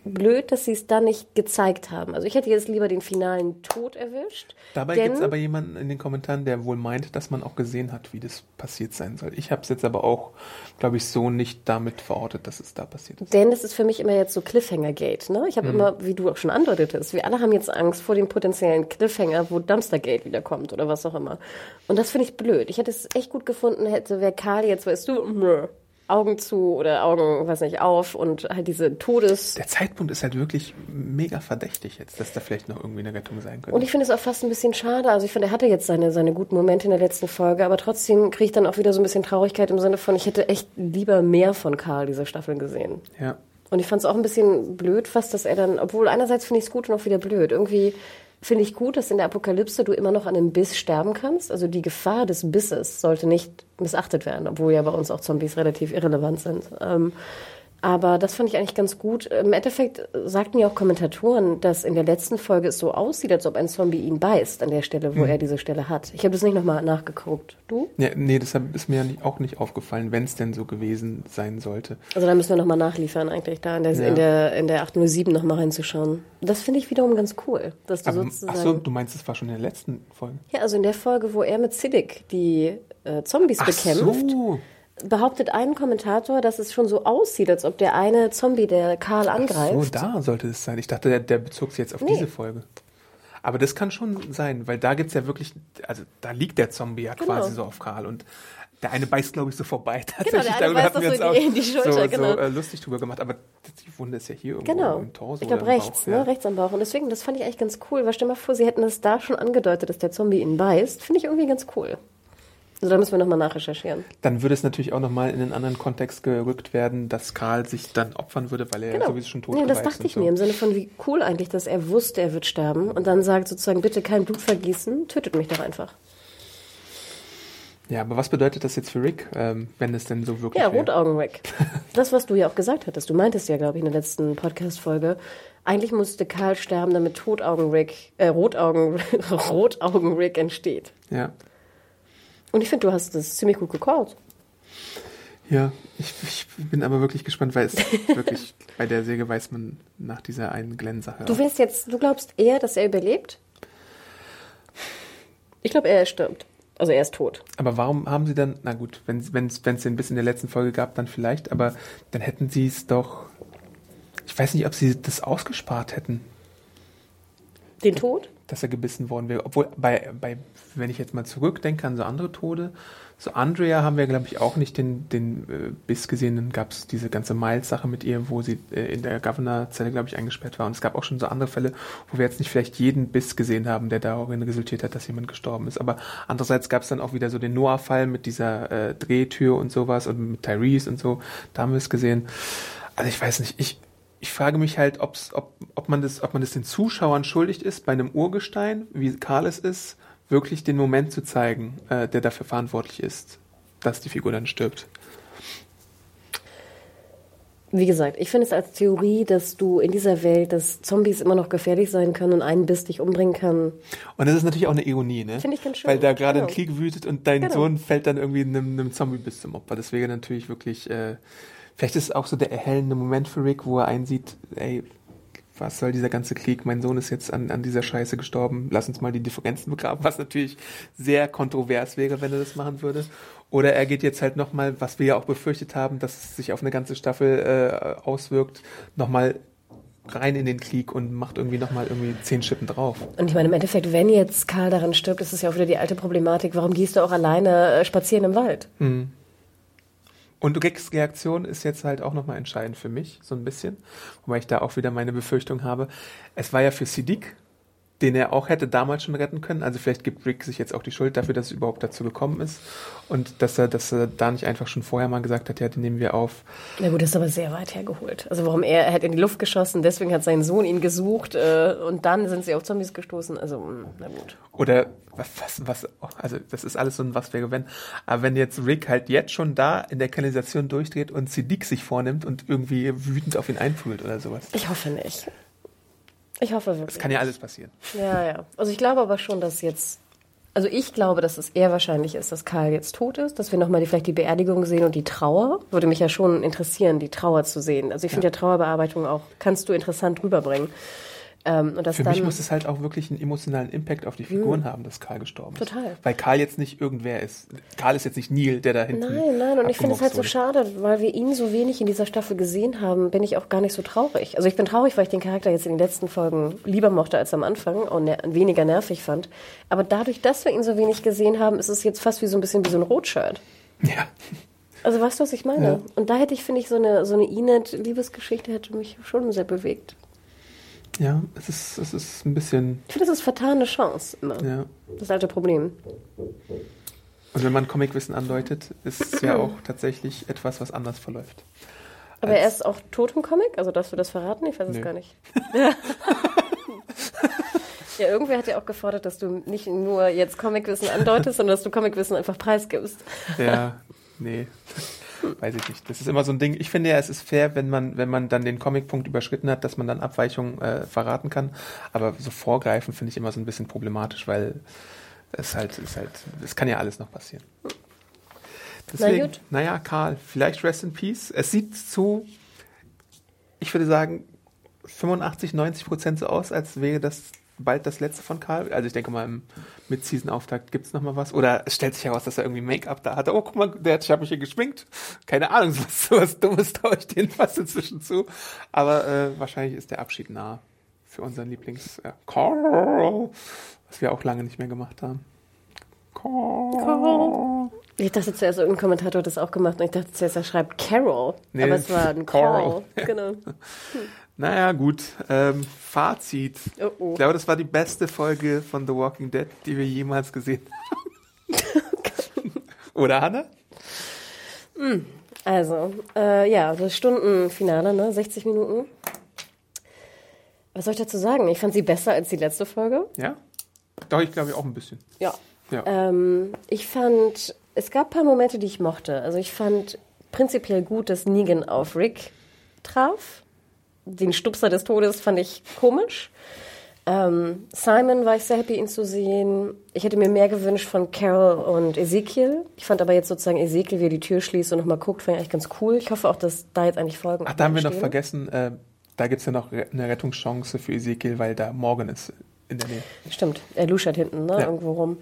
blöd, dass sie es dann nicht gezeigt haben. Also ich hätte jetzt lieber den finalen Tod erwischt. Dabei gibt es aber jemanden in den Kommentaren, der wohl meint, dass man auch gesehen hat, wie das passiert sein soll. Ich habe es jetzt aber auch, glaube ich, so nicht damit verortet, dass es da passiert ist. Denn es ist für mich immer jetzt so Cliffhanger-Gate. Ne? Ich habe mhm. immer, wie du auch schon andeutetest, wir alle haben jetzt Angst vor dem potenziellen Cliffhanger, wo Dumpster-Gate wiederkommt oder was auch immer. Und das finde ich blöd. Ich hätte es echt gut gefunden, hätte, wer Karl jetzt, weißt du, mh, Augen zu oder Augen, weiß nicht, auf und halt diese Todes. Der Zeitpunkt ist halt wirklich mega verdächtig jetzt, dass da vielleicht noch irgendwie eine Rettung sein könnte. Und ich finde es auch fast ein bisschen schade. Also ich finde, er hatte jetzt seine, seine guten Momente in der letzten Folge, aber trotzdem kriege ich dann auch wieder so ein bisschen Traurigkeit im Sinne von, ich hätte echt lieber mehr von Karl diese Staffel gesehen. Ja. Und ich fand es auch ein bisschen blöd fast, dass er dann, obwohl einerseits finde ich es gut und auch wieder blöd. Irgendwie finde ich gut, dass in der Apokalypse du immer noch an einem Biss sterben kannst. Also die Gefahr des Bisses sollte nicht missachtet werden, obwohl ja bei uns auch Zombies relativ irrelevant sind. Ähm, aber das fand ich eigentlich ganz gut. Im Endeffekt sagten ja auch Kommentatoren, dass in der letzten Folge es so aussieht, als ob ein Zombie ihn beißt an der Stelle, wo mhm. er diese Stelle hat. Ich habe das nicht nochmal nachgeguckt. Du? Ja, nee, deshalb ist mir auch nicht aufgefallen, wenn es denn so gewesen sein sollte. Also da müssen wir nochmal nachliefern, eigentlich da in der, ja. in der, in der 807 nochmal reinzuschauen. Das finde ich wiederum ganz cool. Dass du Aber, sozusagen, ach so, du meinst, es war schon in der letzten Folge? Ja, also in der Folge, wo er mit Siddiq die äh, Zombies ach bekämpft. So behauptet ein Kommentator, dass es schon so aussieht, als ob der eine Zombie, der Karl angreift. Ach so, da sollte es sein. Ich dachte, der, der bezog sich jetzt auf nee. diese Folge. Aber das kann schon sein, weil da gibt es ja wirklich, also da liegt der Zombie ja genau. quasi so auf Karl und der eine beißt, glaube ich, so vorbei. Tatsächlich. Genau, eine beißt wir uns so auch die, die Schulter, so, genau. so äh, lustig drüber gemacht. Aber die Wunde ist ja hier irgendwo genau. im Torso. Ich glaube rechts, Bauch, ne? Ja. rechts am Bauch. Und deswegen, das fand ich eigentlich ganz cool. Weil stell mal vor, sie hätten es da schon angedeutet, dass der Zombie ihn beißt. Finde ich irgendwie ganz cool. Also da müssen wir nochmal nachrecherchieren. Dann würde es natürlich auch nochmal in einen anderen Kontext gerückt werden, dass Karl sich dann opfern würde, weil er genau. sowieso schon tot ist. Ja, das dachte ich so. mir, im Sinne von, wie cool eigentlich, dass er wusste, er wird sterben und dann sagt sozusagen, bitte kein Blut vergießen, tötet mich doch einfach. Ja, aber was bedeutet das jetzt für Rick, ähm, wenn es denn so wirklich Ja, Rotaugen-Rick. das, was du ja auch gesagt hattest. Du meintest ja, glaube ich, in der letzten Podcast-Folge, eigentlich musste Karl sterben, damit Totaugen-Rick, äh, Rotaugen, Rotaugen-Rick entsteht. Ja. Und ich finde, du hast das ziemlich gut gecallt. Ja, ich, ich, bin aber wirklich gespannt, weil es wirklich bei der Säge weiß man nach dieser einen Glenn-Sache. Du wirst jetzt, du glaubst eher, dass er überlebt? Ich glaube, er stirbt. Also er ist tot. Aber warum haben sie dann, na gut, wenn es den bis in der letzten Folge gab, dann vielleicht, aber dann hätten sie es doch, ich weiß nicht, ob sie das ausgespart hätten. Den Tod? Dass er gebissen worden wäre. Obwohl, bei, bei wenn ich jetzt mal zurückdenke an so andere Tode, so Andrea haben wir, glaube ich, auch nicht den, den äh, Biss gesehen. Dann gab es diese ganze Miles-Sache mit ihr, wo sie äh, in der Governor-Zelle, glaube ich, eingesperrt war. Und es gab auch schon so andere Fälle, wo wir jetzt nicht vielleicht jeden Biss gesehen haben, der darin resultiert hat, dass jemand gestorben ist. Aber andererseits gab es dann auch wieder so den Noah-Fall mit dieser äh, Drehtür und sowas und mit Tyrese und so. Da haben wir es gesehen. Also ich weiß nicht, ich, ich frage mich halt, ob's, ob, ob, man das, ob man das den Zuschauern schuldig ist bei einem Urgestein, wie Karl es ist, wirklich den Moment zu zeigen, äh, der dafür verantwortlich ist, dass die Figur dann stirbt. Wie gesagt, ich finde es als Theorie, dass du in dieser Welt, dass Zombies immer noch gefährlich sein können und einen Biss dich umbringen kann. Und das ist natürlich auch eine Ironie, ne? Finde ich ganz schön. Weil da gerade Genau. ein Krieg wütet und dein Genau. Sohn fällt dann irgendwie einem, einem Zombie bis zum Opfer. Das wäre natürlich wirklich, äh, vielleicht ist es auch so der erhellende Moment für Rick, wo er einsieht, ey, was soll dieser ganze Krieg? Mein Sohn ist jetzt an, an dieser Scheiße gestorben. Lass uns mal die Differenzen begraben, was natürlich sehr kontrovers wäre, wenn er das machen würde. Oder er geht jetzt halt nochmal, was wir ja auch befürchtet haben, dass es sich auf eine ganze Staffel äh, auswirkt, nochmal rein in den Krieg und macht irgendwie nochmal irgendwie zehn Schippen drauf. Und ich meine, im Endeffekt, wenn jetzt Karl daran stirbt, ist es ja auch wieder die alte Problematik, warum gehst du auch alleine äh, spazieren im Wald? Und Ricks Reaktion ist jetzt halt auch nochmal entscheidend für mich, so ein bisschen. Wobei ich da auch wieder meine Befürchtung habe. Es war ja für Siddiq, den er auch hätte damals schon retten können. Also vielleicht gibt Rick sich jetzt auch die Schuld dafür, dass es überhaupt dazu gekommen ist. Und dass er, dass er da nicht einfach schon vorher mal gesagt hat, ja, den nehmen wir auf. Na gut, das ist aber sehr weit hergeholt. Also warum er, er hat in die Luft geschossen, deswegen hat sein Sohn ihn gesucht äh, und dann sind sie auf Zombies gestoßen. Also, mh, na gut. Oder was, was, was, also das ist alles so ein Was wäre wenn. Aber wenn jetzt Rick halt jetzt schon da in der Kanalisation durchdreht und Siddiq sich vornimmt und irgendwie wütend auf ihn einprügelt oder sowas. Ich hoffe nicht. Ich hoffe wirklich. Das kann ja alles passieren. Ja, ja. Also ich glaube aber schon, dass jetzt, also ich glaube, dass es eher wahrscheinlich ist, dass Karl jetzt tot ist, dass wir nochmal die, vielleicht die Beerdigung sehen und die Trauer. Würde mich ja schon interessieren, die Trauer zu sehen. Also ich finde ja. Trauerbearbeitung auch, kannst du interessant rüberbringen. Ähm, und das Für mich muss es halt auch wirklich einen emotionalen Impact auf die Figuren haben, dass Karl gestorben ist. Total. Weil Karl jetzt nicht irgendwer ist. Karl ist jetzt nicht Neil, der da hinten. Nein, nein, und ich finde es halt so schade, weil wir ihn so wenig in dieser Staffel gesehen haben, bin ich auch gar nicht so traurig. Also ich bin traurig, weil ich den Charakter jetzt in den letzten Folgen lieber mochte als am Anfang und ner weniger nervig fand. Aber dadurch, dass wir ihn so wenig gesehen haben, ist es jetzt fast wie so ein bisschen wie so ein Rotshirt. Ja. Also weißt du, was ich meine? Ja. Und da hätte ich, finde ich, so eine, so eine Enid-Liebesgeschichte hätte mich schon sehr bewegt. Ja, es ist, es ist ein bisschen, Ich finde, das ist vertane Chance immer. ja. Das alte Problem. Und wenn man Comicwissen andeutet, ist es ja auch tatsächlich etwas, was anders verläuft. Aber er ist auch tot im Comic? Also darfst du das verraten? Ich weiß es Nö. gar nicht. ja, irgendwer hat ja auch gefordert, dass du nicht nur jetzt Comicwissen andeutest, sondern dass du Comicwissen einfach preisgibst. Ja, nee. Weiß ich nicht. Das ist immer so ein Ding. Ich finde ja, es ist fair, wenn man, wenn man dann den Comicpunkt überschritten hat, dass man dann Abweichungen äh, verraten kann. Aber so vorgreifen finde ich immer so ein bisschen problematisch, weil es halt, es halt, es kann ja alles noch passieren. Deswegen, gut. naja, Karl, vielleicht Rest in Peace. Es sieht zu, ich würde sagen, 85, 90 Prozent so aus, als wäre das bald das letzte von Karl. Also ich denke mal, im Mid-Season-Auftakt gibt es noch mal was. Oder es stellt sich heraus, dass er irgendwie Make-up da hatte. Oh, guck mal, der hat, ich habe mich hier geschminkt. Keine Ahnung, sowas, sowas Dummes denen fast inzwischen zu. Aber äh, wahrscheinlich ist der Abschied nah für unseren Lieblings äh, Carl, was wir auch lange nicht mehr gemacht haben. Carl. Ich dachte zuerst, irgendein Kommentator hat das auch gemacht und ich dachte zuerst, er schreibt Carol. Nee, aber es war ein Coral. Genau. Naja, gut. Ähm, Fazit. Oh, oh. Ich glaube, das war die beste Folge von The Walking Dead, die wir jemals gesehen haben. Oder, Hanna? Also, äh, ja, das Stundenfinale, ne? 60 Minuten. Was soll ich dazu sagen? Ich fand sie besser als die letzte Folge. Ja? Doch, ich glaube auch ein bisschen. Ja. Ja. Ähm, ich fand, es gab ein paar Momente, die ich mochte. Also ich fand prinzipiell gut, dass Negan auf Rick traf. Den Stupser des Todes fand ich komisch. Ähm, Simon war ich sehr happy, ihn zu sehen. Ich hätte mir mehr gewünscht von Carol und Ezekiel. Ich fand aber jetzt sozusagen Ezekiel, wie er die Tür schließt und nochmal guckt, fand ich eigentlich ganz cool. Ich hoffe auch, dass da jetzt eigentlich Folgen Ach, da haben wir noch vergessen, äh, da gibt's ja noch eine Rettungschance für Ezekiel, weil da Morgan ist in der Nähe. Stimmt, er luschert hinten, ne, Ja. irgendwo rum.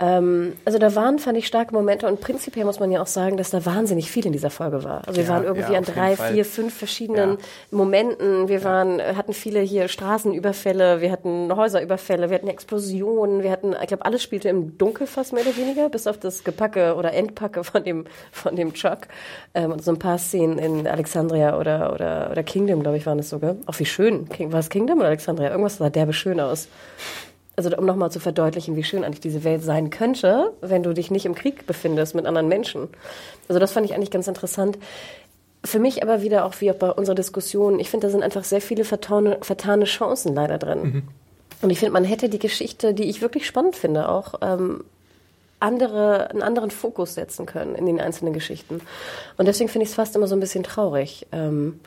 Ähm, also da waren, fand ich, starke Momente und prinzipiell muss man ja auch sagen, dass da wahnsinnig viel in dieser Folge war. Also wir Ja, waren irgendwie ja, an drei, vier, fünf verschiedenen Ja. Momenten. Wir waren, äh, hatten viele hier Straßenüberfälle, wir hatten Häuserüberfälle, wir hatten Explosionen, wir hatten, ich glaube, alles spielte im Dunkel fast mehr oder weniger, bis auf das Gepacke oder Endpacke von dem, von dem Chuck. Ähm, und so ein paar Szenen in Alexandria oder, oder, oder Kingdom, glaube ich, waren es sogar. Auch wie schön. King, war es Kingdom oder Alexandria? Irgendwas sah derbe schön aus also um nochmal zu verdeutlichen, wie schön eigentlich diese Welt sein könnte, wenn du dich nicht im Krieg befindest mit anderen Menschen. Also das fand ich eigentlich ganz interessant. Für mich aber wieder auch wie auch bei unserer Diskussion, ich finde, da sind einfach sehr viele vertane, vertane Chancen leider drin. Und ich finde, man hätte die Geschichte, die ich wirklich spannend finde, auch ähm, andere, einen anderen Fokus setzen können in den einzelnen Geschichten. Und deswegen finde ich es fast immer so ein bisschen traurig. Ähm,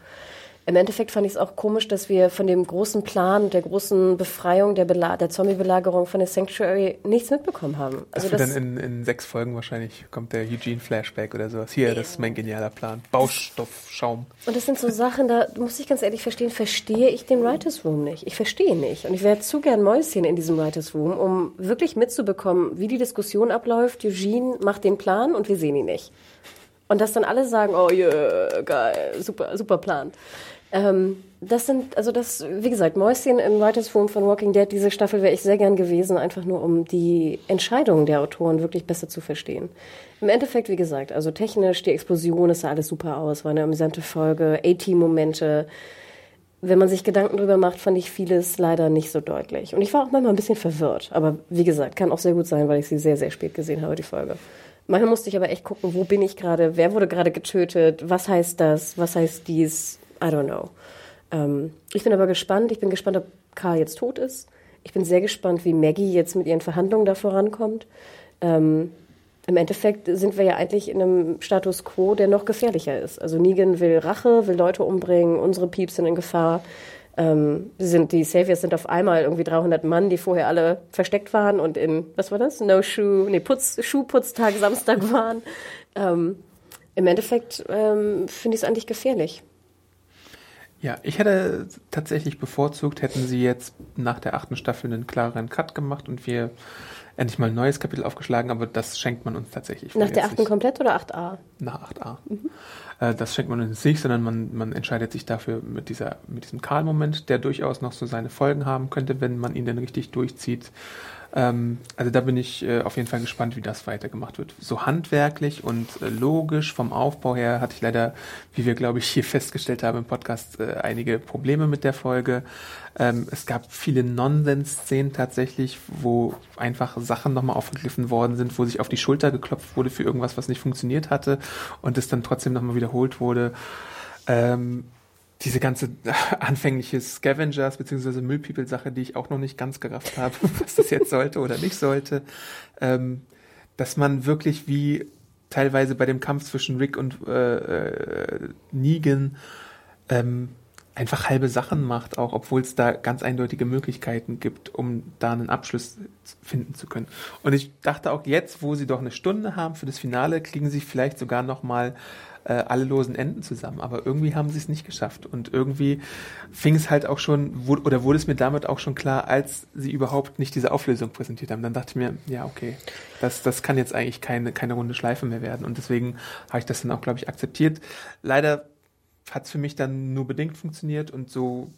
im Endeffekt fand ich es auch komisch, dass wir von dem großen Plan, der großen Befreiung der, Bela der Zombie-Belagerung von der Sanctuary nichts mitbekommen haben. Also das dann in, in sechs Folgen wahrscheinlich kommt der Eugene-Flashback oder sowas. Hier, das ist mein genialer Plan. Baustoff, Schaum. Und das sind so Sachen, da muss ich ganz ehrlich verstehen, verstehe ich den Writers Room nicht. Ich verstehe nicht. Und ich wäre zu gern Mäuschen in diesem Writers Room, um wirklich mitzubekommen, wie die Diskussion abläuft. Eugene macht den Plan und wir sehen ihn nicht. Und dass dann alle sagen, oh yeah, geil, super, super Plan. Ähm, das sind, also das, wie gesagt, Mäuschen im Writers Room von Walking Dead, diese Staffel wäre ich sehr gern gewesen, einfach nur um die Entscheidungen der Autoren wirklich besser zu verstehen. Im Endeffekt, wie gesagt, also technisch, die Explosion, es sah alles super aus, war eine amüsante Folge, A-Team-Momente. Wenn man sich Gedanken drüber macht, fand ich vieles leider nicht so deutlich. Und ich war auch manchmal ein bisschen verwirrt. Aber wie gesagt, kann auch sehr gut sein, weil ich sie sehr, sehr spät gesehen habe, die Folge. Manchmal musste ich aber echt gucken, wo bin ich gerade, wer wurde gerade getötet, was heißt das, was heißt dies, I don't know. Ähm, ich bin aber gespannt, ich bin gespannt, ob Karl jetzt tot ist. Ich bin sehr gespannt, wie Maggie jetzt mit ihren Verhandlungen da vorankommt. Ähm, Im Endeffekt sind wir ja eigentlich in einem Status quo, der noch gefährlicher ist. Also Negan will Rache, will Leute umbringen, unsere Pieps sind in Gefahr. Ähm, sind, die Saviors sind auf einmal irgendwie 300 Mann, die vorher alle versteckt waren und in, was war das? No Shoe, nee, Putz, Schuhputztag Samstag waren. Ähm, Im Endeffekt ähm, finde ich es eigentlich gefährlich. Ja, ich hätte tatsächlich bevorzugt, hätten sie jetzt nach der achten Staffel einen klareren Cut gemacht und wir endlich mal ein neues Kapitel aufgeschlagen, aber das schenkt man uns tatsächlich. Nach der achten komplett oder 8a? Nach 8a. Mhm. Äh, das schenkt man uns nicht, sondern man, man entscheidet sich dafür mit, dieser, mit diesem Karl-Moment, der durchaus noch so seine Folgen haben könnte, wenn man ihn dann richtig durchzieht. Ähm, also da bin ich äh, auf jeden Fall gespannt, wie das weitergemacht wird. So handwerklich und äh, logisch vom Aufbau her hatte ich leider, wie wir glaube ich hier festgestellt haben im Podcast, äh, einige Probleme mit der Folge. Ähm, es gab viele Nonsens-Szenen tatsächlich, wo einfach Sachen nochmal aufgegriffen worden sind, wo sich auf die Schulter geklopft wurde für irgendwas, was nicht funktioniert hatte und es dann trotzdem nochmal wiederholt wurde. Ähm, diese ganze anfängliche Scavengers bzw. Müllpeople-Sache, die ich auch noch nicht ganz gerafft habe, was das jetzt sollte oder nicht sollte, ähm, dass man wirklich wie teilweise bei dem Kampf zwischen Rick und äh, äh, Negan ähm, einfach halbe Sachen macht, auch obwohl es da ganz eindeutige Möglichkeiten gibt, um da einen Abschluss finden zu können. Und ich dachte auch jetzt, wo sie doch eine Stunde haben für das Finale, kriegen sie vielleicht sogar noch mal äh, alle losen Enden zusammen. Aber irgendwie haben sie es nicht geschafft. Und irgendwie fing es halt auch schon, wo, oder wurde es mir damit auch schon klar, als sie überhaupt nicht diese Auflösung präsentiert haben. Dann dachte ich mir, ja, okay, das, das kann jetzt eigentlich keine, keine runde Schleife mehr werden. Und deswegen habe ich das dann auch, glaube ich, akzeptiert. Leider hat es für mich dann nur bedingt funktioniert und so,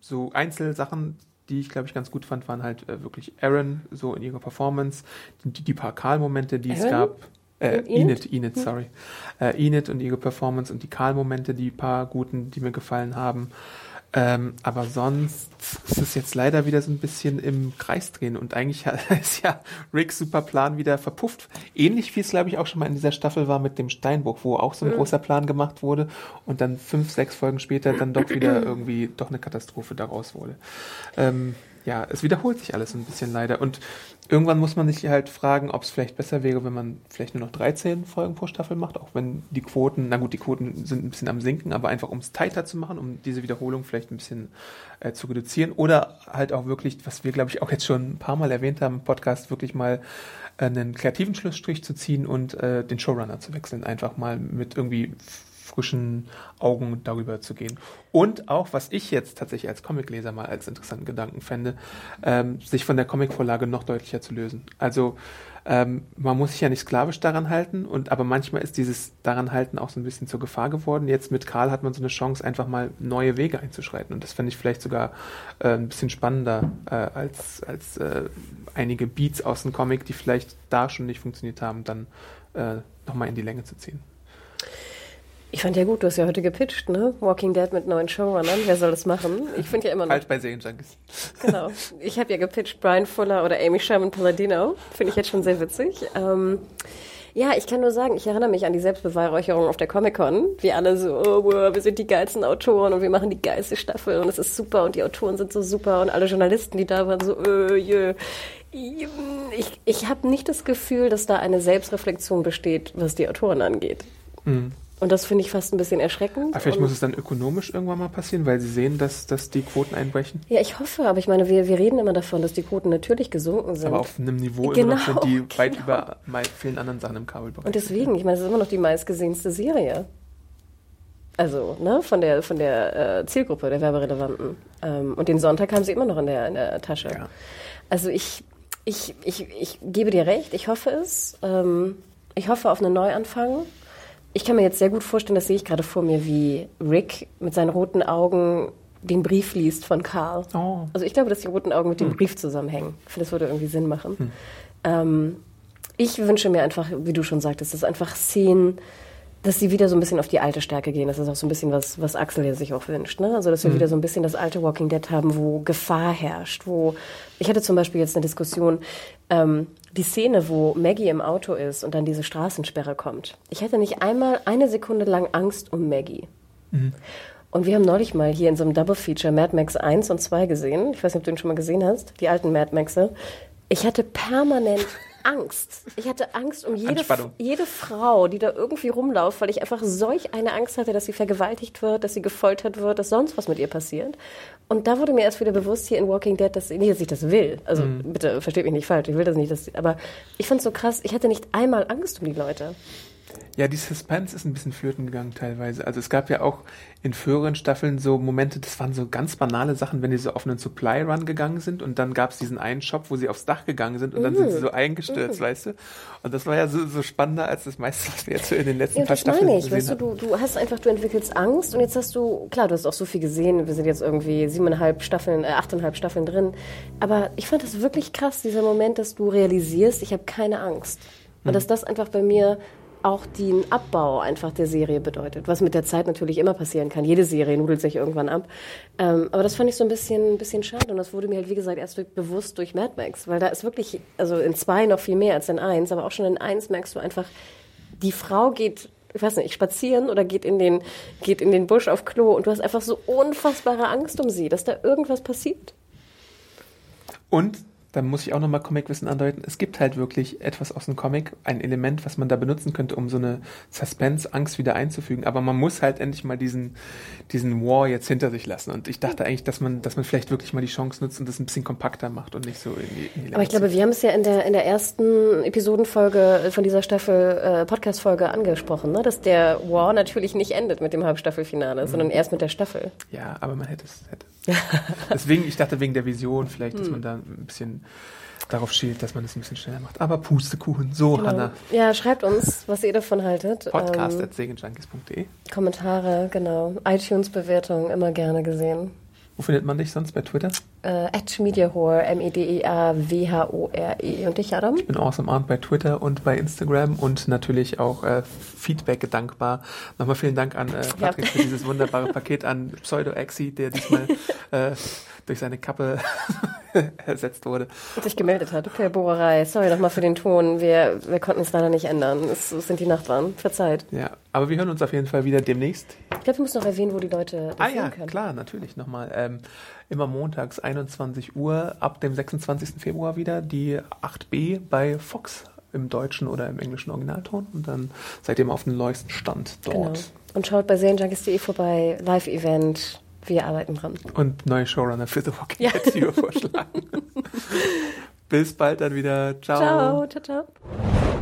so Einzelsachen, die ich glaube ich ganz gut fand, waren halt äh, wirklich Aaron so in ihrer Performance, die, die paar Karl-Momente, die Aaron? es gab. Äh, Enid, Enid, hm. sorry. Äh, Enid und ihre Performance und die Karl-Momente, die paar guten, die mir gefallen haben. Ähm, aber sonst ist es jetzt leider wieder so ein bisschen im Kreis drehen und eigentlich ist ja Ricks Superplan wieder verpufft. Ähnlich wie es, glaube ich, auch schon mal in dieser Staffel war mit dem Steinbruch, wo auch so ein mhm. großer Plan gemacht wurde und dann fünf, sechs Folgen später dann doch wieder irgendwie doch eine Katastrophe daraus wurde. Ähm, ja, es wiederholt sich alles ein bisschen leider. Und irgendwann muss man sich halt fragen, ob es vielleicht besser wäre, wenn man vielleicht nur noch 13 Folgen pro Staffel macht, auch wenn die Quoten, na gut, die Quoten sind ein bisschen am Sinken, aber einfach um es tighter zu machen, um diese Wiederholung vielleicht ein bisschen äh, zu reduzieren. Oder halt auch wirklich, was wir, glaube ich, auch jetzt schon ein paar Mal erwähnt haben im Podcast, wirklich mal einen kreativen Schlussstrich zu ziehen und äh, den Showrunner zu wechseln. Einfach mal mit irgendwie frischen Augen darüber zu gehen. Und auch, was ich jetzt tatsächlich als Comicleser mal als interessanten Gedanken fände, ähm, sich von der Comicvorlage noch deutlicher zu lösen. Also ähm, man muss sich ja nicht sklavisch daran halten, und aber manchmal ist dieses daran halten auch so ein bisschen zur Gefahr geworden. Jetzt mit Karl hat man so eine Chance, einfach mal neue Wege einzuschreiten. Und das fände ich vielleicht sogar äh, ein bisschen spannender äh, als, als äh, einige Beats aus dem Comic, die vielleicht da schon nicht funktioniert haben, dann äh, nochmal in die Länge zu ziehen. Ich fand ja gut, du hast ja heute gepitcht, ne? Walking Dead mit neuen Showrunnern. Wer soll das machen? Ich finde ja immer noch. Halt bei Serienjunkies. Genau. Ich habe ja gepitcht Brian Fuller oder Amy Sherman Palladino. Finde ich jetzt schon sehr witzig. Ähm, ja, ich kann nur sagen, ich erinnere mich an die Selbstbeweihräucherung auf der Comic-Con. Wir alle so, oh, wir sind die geilsten Autoren und wir machen die geilste Staffel und es ist super und die Autoren sind so super und alle Journalisten, die da waren, so, äh, jö. Ich, ich habe nicht das Gefühl, dass da eine Selbstreflexion besteht, was die Autoren angeht. Mhm. Und das finde ich fast ein bisschen erschreckend. Aber vielleicht Und- muss es dann ökonomisch irgendwann mal passieren, weil sie sehen, dass, dass die Quoten einbrechen. Ja, ich hoffe, aber ich meine, wir, wir reden immer davon, dass die Quoten natürlich gesunken sind. Aber auf einem Niveau immer noch Genau, sind, die weit genau. über mei- vielen anderen Sachen im Kabelbereich. Und deswegen, ich meine, es ist immer noch die meistgesehenste Serie. Also, ne, von der, von der äh, Zielgruppe der Werberelevanten. Ähm, und den Sonntag haben sie immer noch in der, in der Tasche. Ja. Also ich, ich, ich, ich gebe dir recht, ich hoffe es. Ähm, ich hoffe auf einen Neuanfang. Ich kann mir jetzt sehr gut vorstellen, das sehe ich gerade vor mir, wie Rick mit seinen roten Augen den Brief liest von Carl. Oh. Also ich glaube, dass die roten Augen mit dem Brief zusammenhängen. Ich finde, das würde irgendwie Sinn machen. Ähm, ich wünsche mir einfach, wie du schon sagtest, dass einfach Szenen, dass sie wieder so ein bisschen auf die alte Stärke gehen. Das ist auch so ein bisschen was, was Axel ja sich auch wünscht. Ne? Also dass wir wieder so ein bisschen das alte Walking Dead haben, wo Gefahr herrscht. Wo ich hatte zum Beispiel jetzt eine Diskussion, ähm, die Szene, wo Maggie im Auto ist und dann diese Straßensperre kommt. Ich hatte nicht einmal eine Sekunde lang Angst um Maggie. Und wir haben neulich mal hier in so einem Double Feature Mad Max 1 und 2 gesehen. Ich weiß nicht, ob du ihn schon mal gesehen hast, die alten Mad Maxe. Ich hatte permanent Angst. Ich hatte Angst um jede, jede Frau, die da irgendwie rumläuft, weil ich einfach solch eine Angst hatte, dass sie vergewaltigt wird, dass sie gefoltert wird, dass sonst was mit ihr passiert. Und da wurde mir erst wieder bewusst hier in Walking Dead, dass nicht, dass ich das will. Also bitte versteht mich nicht falsch, ich will das nicht. Dass, aber ich fand es so krass, ich hatte nicht einmal Angst um die Leute. Ja, die Suspense ist ein bisschen flöten gegangen teilweise. Also es gab ja auch in früheren Staffeln so Momente, das waren so ganz banale Sachen, wenn die so auf einen Supply Run gegangen sind und dann gab es diesen einen Shop, wo sie aufs Dach gegangen sind und dann sind sie so eingestürzt, weißt du? Und das war ja so, so spannender als das meiste, was wir jetzt so in den letzten Ja, paar Staffeln ich. gesehen Weißt du, haben. du, du hast einfach, du entwickelst Angst und jetzt hast du, klar, du hast auch so viel gesehen. Wir sind jetzt irgendwie siebeneinhalb Staffeln, äh, achteinhalb Staffeln drin. Aber ich fand das wirklich krass, dieser Moment, dass du realisierst, ich habe keine Angst. Und Hm. dass das einfach bei mir auch den Abbau einfach der Serie bedeutet. Was mit der Zeit natürlich immer passieren kann. Jede Serie nudelt sich irgendwann ab. Ähm, aber das fand ich so ein bisschen, ein bisschen schade. Und das wurde mir halt, wie gesagt, erst bewusst durch Mad Max. Weil da ist wirklich, also in zwei noch viel mehr als in eins, aber auch schon in eins merkst du einfach, die Frau geht, ich weiß nicht, spazieren oder geht in den, geht in den Busch auf Klo und du hast einfach so unfassbare Angst um sie, dass da irgendwas passiert. Und dann muss ich auch nochmal Comicwissen andeuten. Es gibt halt wirklich etwas aus dem Comic, ein Element, was man da benutzen könnte, um so eine Suspense, Angst wieder einzufügen. Aber man muss halt endlich mal diesen, diesen War jetzt hinter sich lassen. Und ich dachte eigentlich, dass man, dass man vielleicht wirklich mal die Chance nutzt und das ein bisschen kompakter macht und nicht so in die, in die Aber ich glaube, wir haben es ja in der, in der ersten Episodenfolge von dieser Staffel, äh, Podcast-Folge angesprochen, ne? dass der War natürlich nicht endet mit dem Halbstaffelfinale, sondern erst mit der Staffel. Ja, aber man hätte es. Hätte. Deswegen, ich dachte wegen der Vision vielleicht, dass man da ein bisschen darauf schielt, dass man es ein bisschen schneller macht. Aber Pustekuchen. So, Hanna. Ja, schreibt uns, was ihr davon haltet. Podcast Ähm, at segenjunkies.de. Kommentare, genau. iTunes-Bewertungen, immer gerne gesehen. Wo findet man dich sonst bei Twitter? Äh, Mediahore, M-E-D-I-A-W-H-O-R-E. Und dich, Adam? Ich bin Awesome Arndt bei Twitter und bei Instagram und natürlich auch äh, Feedback dankbar. Nochmal vielen Dank an äh, Patrick für dieses wunderbare Paket an Pseudo-Exi, der diesmal äh, durch seine Kappe ersetzt wurde. sich gemeldet hat. Per Bohrerei. Sorry nochmal für den Ton. Wir, wir konnten es leider nicht ändern. Es, es sind die Nachbarn. Verzeiht. Ja, aber wir hören uns auf jeden Fall wieder demnächst. Ich glaube, wir müssen noch erwähnen, wo die Leute Ah ja, können. klar, natürlich nochmal. Ähm, immer montags 21 Uhr, ab dem 26. Februar wieder die 8b bei Fox im deutschen oder im englischen Originalton und dann seid ihr mal auf dem neuesten Stand dort. Genau. Und schaut bei serienjunkies.de vorbei. Live-Event. Wir arbeiten dran. Und neue Showrunner für The Walking Ja. Dead, die wir vorschlagen. Bis bald dann wieder. Ciao. Ciao, ciao.